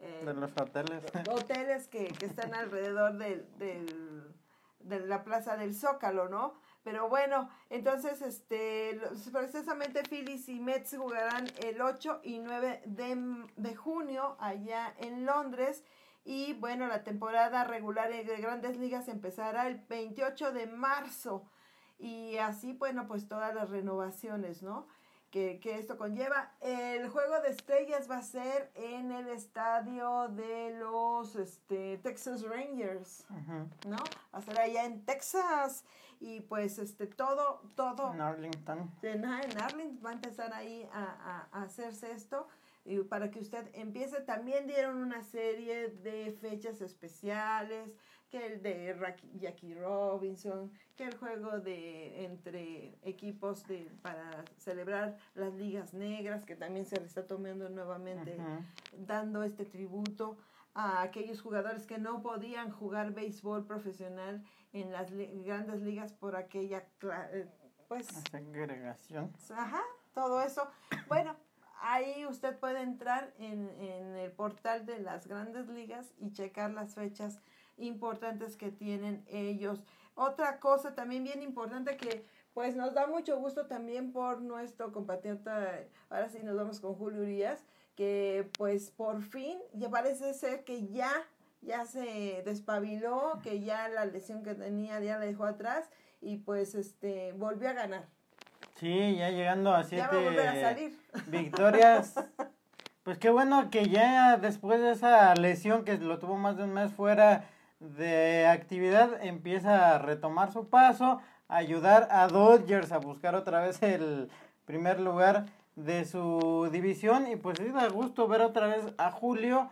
eh, de los hoteles. Hoteles que, que están alrededor del, del, de la plaza del Zócalo, ¿no? Pero bueno, entonces, este, precisamente Phillies y Mets jugarán el 8 y 9 de, de junio allá en Londres. Y bueno, la temporada regular de grandes ligas empezará el 28 de marzo. Y así, bueno, pues todas las renovaciones, ¿no? que, esto conlleva. El juego de estrellas va a ser en el estadio de los este, Texas Rangers, ¿no? Va a ser allá en Texas y pues este todo, todo. En Arlington. En, Arlington va a empezar ahí a, a, hacerse esto y para que usted empiece. También dieron una serie de fechas especiales que el de Jackie Robinson, que el juego de entre equipos de para celebrar las ligas negras, que también se le está tomando nuevamente, dando este tributo a aquellos jugadores que no podían jugar béisbol profesional en las grandes ligas por aquella eh, pues segregación. Ajá, todo eso. Bueno, ahí usted puede entrar en, en el portal de las grandes ligas y checar las fechas importantes que tienen ellos. Otra cosa también bien importante que pues nos da mucho gusto también por nuestro compatriota, ahora sí nos vamos con Julio Urias, que pues por fin ya parece ser que ya, ya se despabiló, que ya la lesión que tenía ya la dejó atrás y pues este volvió a ganar. Sí, ya llegando a siete ya va a volver a salir. victorias. Pues qué bueno que ya después de esa lesión que lo tuvo más de un mes fuera, de actividad empieza a retomar su paso, a ayudar a Dodgers a buscar otra vez el primer lugar de su división y pues es da gusto ver otra vez a Julio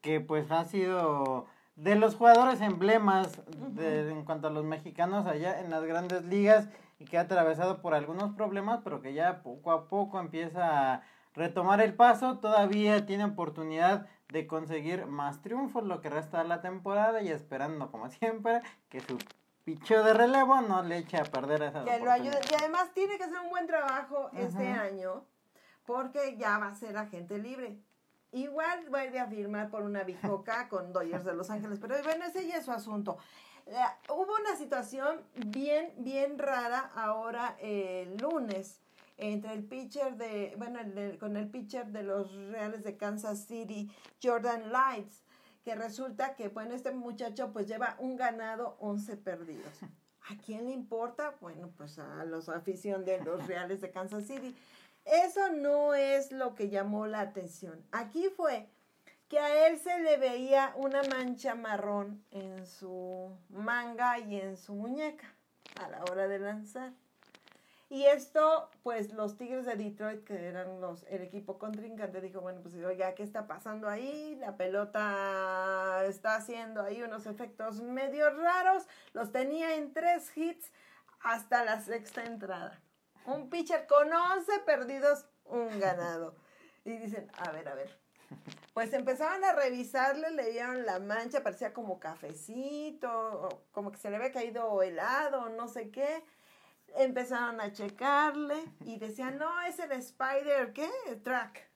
que pues ha sido de los jugadores emblemas de, en cuanto a los mexicanos allá en las grandes ligas y que ha atravesado por algunos problemas pero que ya poco a poco empieza a retomar el paso, todavía tiene oportunidad de conseguir más triunfos lo que resta de la temporada y esperando como siempre que su picho de relevo no le eche a perder esa que lo ayude. y además tiene que hacer un buen trabajo este año porque ya va a ser agente libre igual vuelve a firmar por una bicoca con Dodgers de Los Ángeles pero bueno ese ya es su asunto hubo una situación bien bien rara ahora el lunes entre el pitcher de, bueno, con el pitcher de los Reales de Kansas City, Jordan Lights, que resulta que, bueno, este muchacho pues lleva un ganado, 11 perdidos. ¿A quién le importa? Bueno, pues a los afición de los Reales de Kansas City. Eso no es lo que llamó la atención. Aquí fue que a él se le veía una mancha marrón en su manga y en su muñeca a la hora de lanzar. Y esto, pues los Tigres de Detroit, que eran los, el equipo contrincante, dijo, bueno, pues oiga, ¿qué está pasando ahí? La pelota está haciendo ahí unos efectos medio raros. Los tenía en tres hits hasta la sexta entrada. Un pitcher con 11 perdidos, un ganado. Y dicen, a ver, a ver. Pues empezaban a revisarle, le dieron la mancha, parecía como cafecito, como que se le había caído helado, no sé qué empezaron a checarle y decían, no, es el Spider, ¿qué? Track.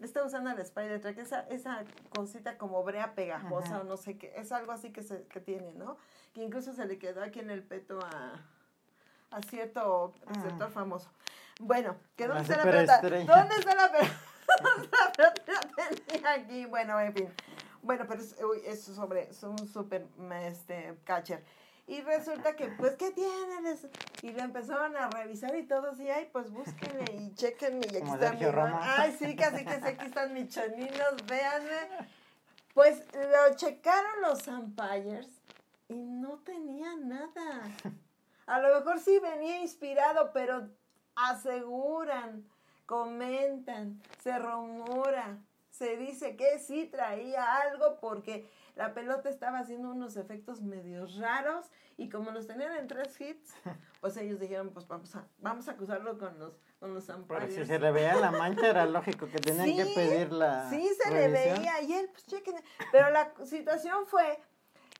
Está usando el Spider Track, esa, esa cosita como brea pegajosa o no sé qué, es algo así que, se, que tiene, ¿no? Que incluso se le quedó aquí en el peto a, a cierto receptor ah. famoso. Bueno, ¿qué dónde está la pelota? ¿Dónde está la pelota? tenía aquí, bueno, en fin. Bueno, pero es, es sobre, es un super este, catcher. Y resulta que, pues, ¿qué tienes? Y lo empezaron a revisar y todos, y ay, pues búsquenme y chequenme. Y aquí están mis-. Ay, sí, casi que aquí están mis choninos, véanme. Pues lo checaron los umpires y no tenía nada. A lo mejor sí venía inspirado, pero aseguran, comentan, se rumora, se dice que sí traía algo porque la pelota estaba haciendo unos efectos medio raros y como los tenían en tres hits, pues ellos dijeron, pues vamos a, vamos a acusarlo con los, con los si se le veía la mancha, era lógico que tenían que pedir la. Sí, se le veía y él, pues chequen. Pero la situación fue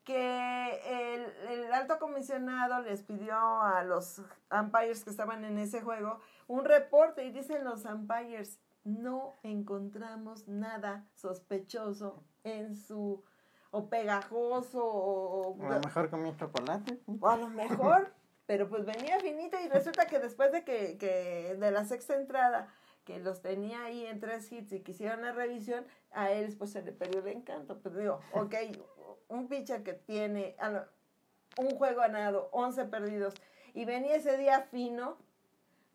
que el, el alto comisionado les pidió a los umpires que estaban en ese juego un reporte y dicen los umpires, no encontramos nada sospechoso en su o pegajoso o, O a lo mejor comí chocolate. o a lo mejor, pero pues venía finito y resulta que después de que, que de la sexta entrada, que los tenía ahí en tres hits y que hicieron la revisión, a él pues se le perdió el encanto. Pues digo, ok, un pitcher que tiene un juego ganado, 11 perdidos, y venía ese día fino,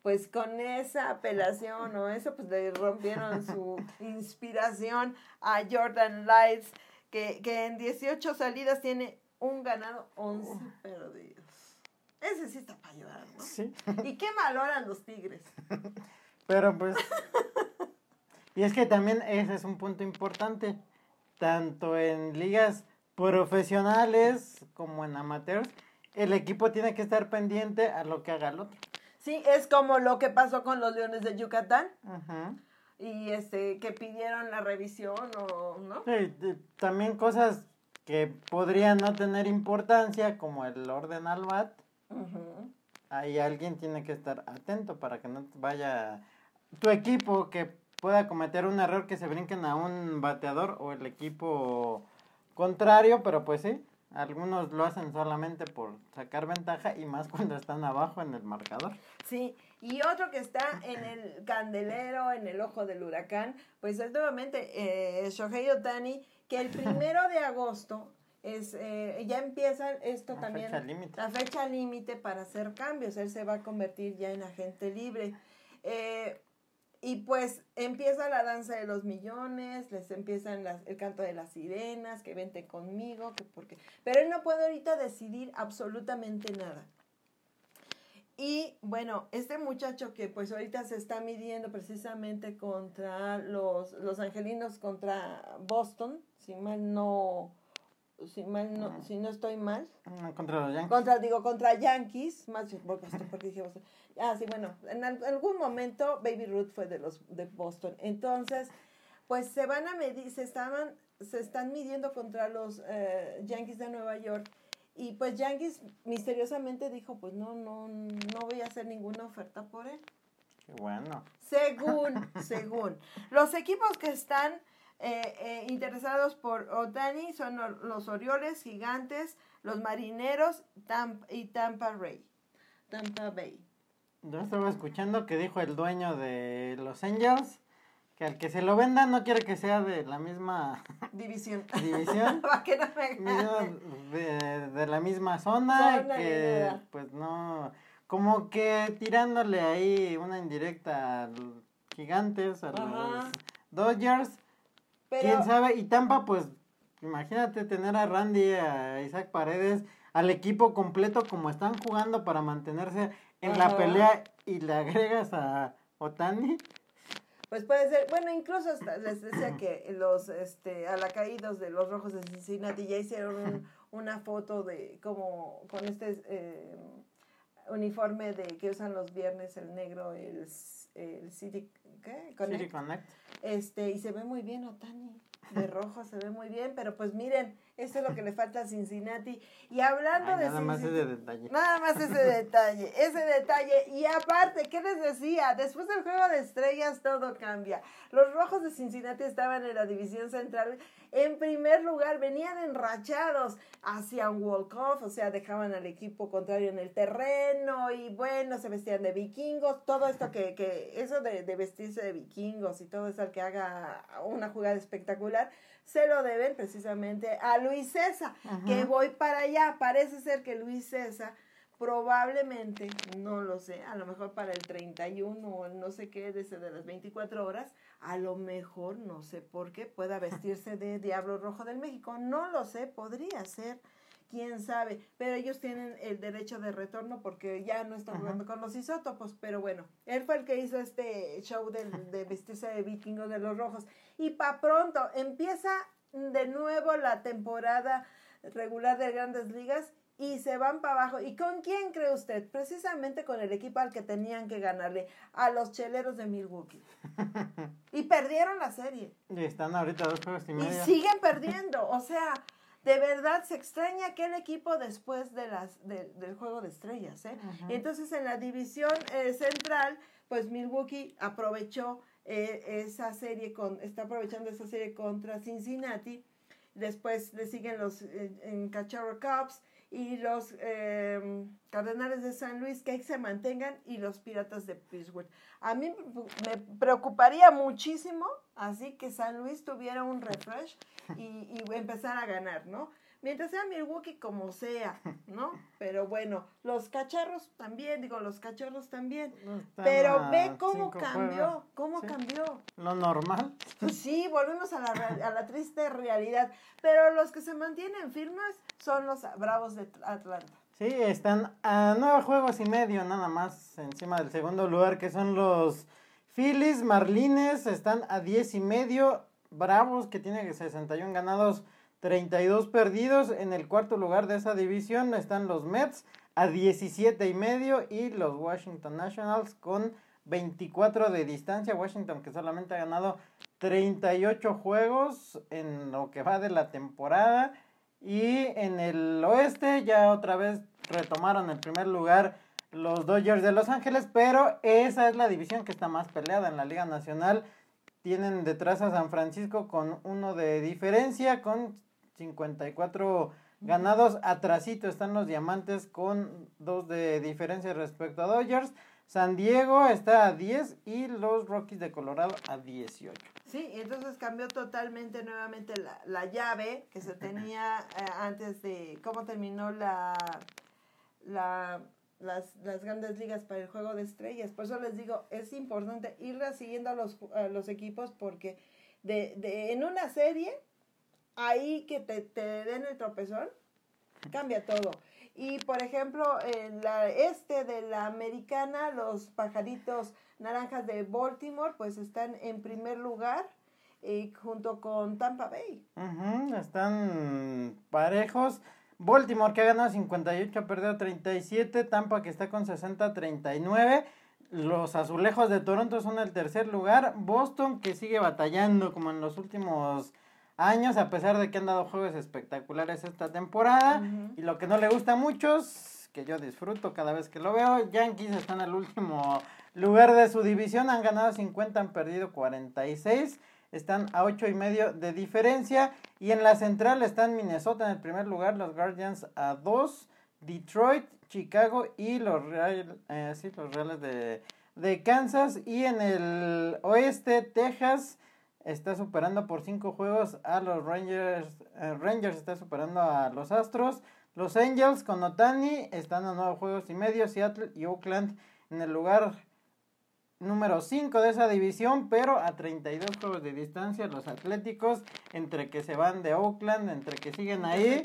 pues con esa apelación o eso, pues le rompieron su inspiración a Jordan Lights, que, que en 18 salidas tiene un ganado, 11 perdidos. Ese sí está para llorar, ¿no? Sí. ¿Y qué valoran los Tigres? Pero pues. y es que también ese es un punto importante. Tanto en ligas profesionales como en amateurs, el equipo tiene que estar pendiente a lo que haga el otro. Sí, es como lo que pasó con los Leones de Yucatán y este que pidieron la revisión o no. Sí, también cosas que podrían no tener importancia, como el orden al bat. Ahí alguien tiene que estar atento para que no vaya tu equipo que pueda cometer un error que se brinquen a un bateador o el equipo contrario, pero pues sí, algunos lo hacen solamente por sacar ventaja y más cuando están abajo en el marcador. Sí, y otro que está en el candelero, en el ojo del huracán, pues es nuevamente eh, Shohei Otani, que el primero de agosto es eh, ya empieza esto La también fecha límite. la fecha límite para hacer cambios. Él se va a convertir ya en agente libre. Eh, y pues empieza la danza de los millones, les empiezan las, el canto de las sirenas, que vente conmigo, que porque... Pero él no puede ahorita decidir absolutamente nada. Y bueno, este muchacho que pues ahorita se está midiendo precisamente contra los, los angelinos contra Boston, si mal no, si mal no, si no estoy mal, Contra los Yankees. contra, digo, contra Yankees, más esto porque dije Boston. Ah, sí, bueno, en al- algún momento Baby Ruth fue de los de Boston. Entonces, pues se van a medir, se estaban, se están midiendo contra los eh, Yankees de Nueva York. Y pues Yankees misteriosamente dijo, pues no, no, no voy a hacer ninguna oferta por él. Qué bueno. Según, según. Los equipos que están eh, eh, interesados por Otani son los Orioles, Gigantes, los Marineros y Tampa Bay. Tampa Bay. Yo estaba escuchando que dijo el dueño de los Angels que al que se lo venda no quiere que sea de la misma División. división. Para que no me de, de la misma zona, Zona, que pues no, como que tirándole ahí una indirecta a los gigantes, a Ajá. los Dodgers, Pero, quién sabe, y Tampa pues imagínate tener a Randy, a Isaac Paredes, al equipo completo como están jugando para mantenerse en la pelea y le agregas a Otani, pues puede ser, bueno, incluso hasta les decía que los este alacaídos de los rojos de Cincinnati ya hicieron un- una foto de como con este eh, uniforme de que usan los viernes el negro, el, el City, ¿qué? Connect. City Connect. Este, y se ve muy bien Otani. De rojo se ve muy bien, pero pues miren, eso es lo que le falta a Cincinnati. Y hablando Ay, de nada más ese detalle. Nada más ese detalle, ese detalle. Y aparte, ¿qué les decía? Después del juego de estrellas todo cambia. Los rojos de Cincinnati estaban en la división central. En primer lugar, venían enrachados, hacían walk-off, o sea, dejaban al equipo contrario en el terreno y bueno, se vestían de vikingos. Todo esto que, que eso de, de vestirse de vikingos y todo eso al que haga una jugada espectacular, se lo deben precisamente a Luis César, que voy para allá. Parece ser que Luis César probablemente, no lo sé, a lo mejor para el 31 o no sé qué, desde de las 24 horas, a lo mejor, no sé por qué, pueda vestirse de Diablo Rojo del México. No lo sé, podría ser quién sabe, pero ellos tienen el derecho de retorno porque ya no están jugando con los isótopos, pero bueno, él fue el que hizo este show de, de vestirse de vikingo de los rojos. Y pa' pronto, empieza de nuevo la temporada regular de grandes ligas y se van para abajo. ¿Y con quién cree usted? Precisamente con el equipo al que tenían que ganarle, a los cheleros de Milwaukee. y perdieron la serie. Y están ahorita dos juegos y medio. Y siguen perdiendo, o sea, de verdad se extraña aquel equipo después de las del juego de estrellas. ¿eh? Entonces en la división eh, central, pues Milwaukee aprovechó eh, esa serie, con, está aprovechando esa serie contra Cincinnati. Después le siguen los en Cachorro Cubs y los em, Cardenales de San Luis que ahí se mantengan y los Piratas de Pittsburgh. A mí me preocuparía muchísimo así que San Luis tuviera un refresh y, y empezar a ganar, ¿no? Mientras sea Milwaukee como sea, ¿no? Pero bueno, los cacharros también, digo, los cachorros también. Pero ve cómo cambió, cómo cambió. Lo normal. Pues sí, volvemos a la, a la triste realidad. Pero los que se mantienen firmes son los Bravos de Atlanta. Sí, están a nueve juegos y medio nada más encima del segundo lugar, que son los Phillies, Marlines, están a diez y medio. Bravos, que tiene 61 ganados, 32 perdidos. En el cuarto lugar de esa división están los Mets a 17 y medio y los Washington Nationals con 24 de distancia. Washington que solamente ha ganado 38 juegos en lo que va de la temporada. Y en el oeste ya otra vez retomaron el primer lugar los Dodgers de Los Ángeles, pero esa es la división que está más peleada en la Liga Nacional. Tienen detrás a San Francisco con uno de diferencia, con 54 ganados. Atrasito están los Diamantes con dos de diferencia respecto a Dodgers. San Diego está a 10 y los Rockies de Colorado a 18. Sí, entonces cambió totalmente nuevamente la, la llave que se tenía eh, antes de cómo terminó la, la, las, las grandes ligas para el juego de estrellas. Por eso les digo, es importante ir siguiendo a los, a los equipos porque de, de, en una serie ahí que te, te den el tropezón, cambia todo. Y por ejemplo, en la este de la americana, los pajaritos naranjas de Baltimore, pues están en primer lugar eh, junto con Tampa Bay. están parejos. Baltimore que ha ganado 58, ha perdido 37. Tampa que está con 60, 39. Los azulejos de Toronto son el tercer lugar. Boston que sigue batallando como en los últimos años, a pesar de que han dado juegos espectaculares esta temporada. Y lo que no le gusta a muchos, que yo disfruto cada vez que lo veo, Yankees están en el último lugar de su división, han ganado 50, han perdido 46. Están a 8 y medio de diferencia. Y en la central están Minnesota en el primer lugar, los Guardians a 2, Detroit, Chicago y los, Real, eh, sí, los Reales de, de Kansas. Y en el oeste, Texas está superando por cinco juegos a los Rangers. Eh, Rangers está superando a los Astros. Los Angels con Otani están a nueve juegos y medio. Seattle y Oakland en el lugar número 5 de esa división, pero a 32 juegos de distancia. Los Atléticos, entre que se van de Oakland, entre que siguen ahí,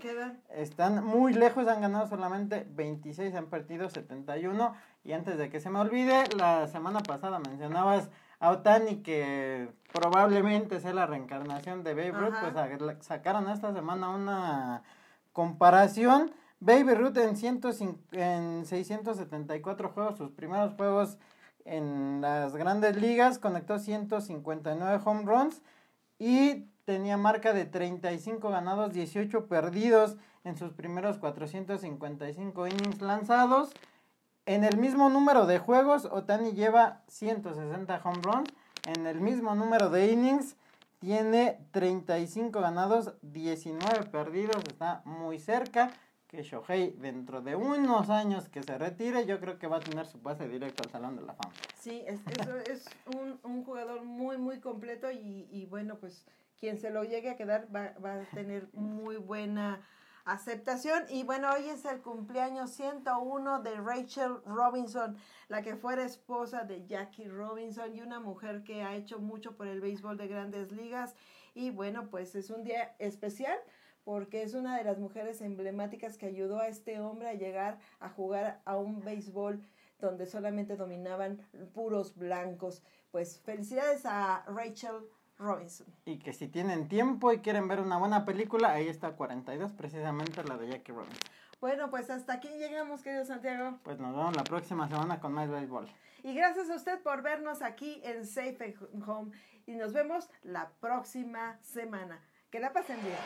están muy lejos. Han ganado solamente 26, han perdido 71. Y antes de que se me olvide, la semana pasada mencionabas a Otani que probablemente sea la reencarnación de Babe Ruth, pues sacaron esta semana una comparación. Baby Ruth en, en 674 juegos, sus primeros juegos en las grandes ligas, conectó 159 home runs y tenía marca de 35 ganados, 18 perdidos en sus primeros 455 innings lanzados. En el mismo número de juegos, Otani lleva 160 home runs. En el mismo número de innings, tiene 35 ganados, 19 perdidos. Está muy cerca que Shohei dentro de unos años que se retire, yo creo que va a tener su pase directo al Salón de la Fama. Sí, es, es un, un, jugador muy, muy completo y, y bueno, pues quien se lo llegue a quedar va, va a tener muy buena aceptación. Y bueno, hoy es el cumpleaños 101 de Rachel Robinson, la que fuera esposa de Jackie Robinson y una mujer que ha hecho mucho por el béisbol de grandes ligas. Y bueno, pues es un día especial porque es una de las mujeres emblemáticas que ayudó a este hombre a llegar a jugar a un béisbol donde solamente dominaban puros blancos. Pues felicidades a Rachel Robinson. Y que si tienen tiempo y quieren ver una buena película, ahí está 42, precisamente la de Jackie Robinson. Bueno, pues hasta aquí llegamos, querido Santiago. Pues nos vemos la próxima semana con más béisbol. Y gracias a usted por vernos aquí en Safe Home. Y nos vemos la próxima semana. Que la pasen bien.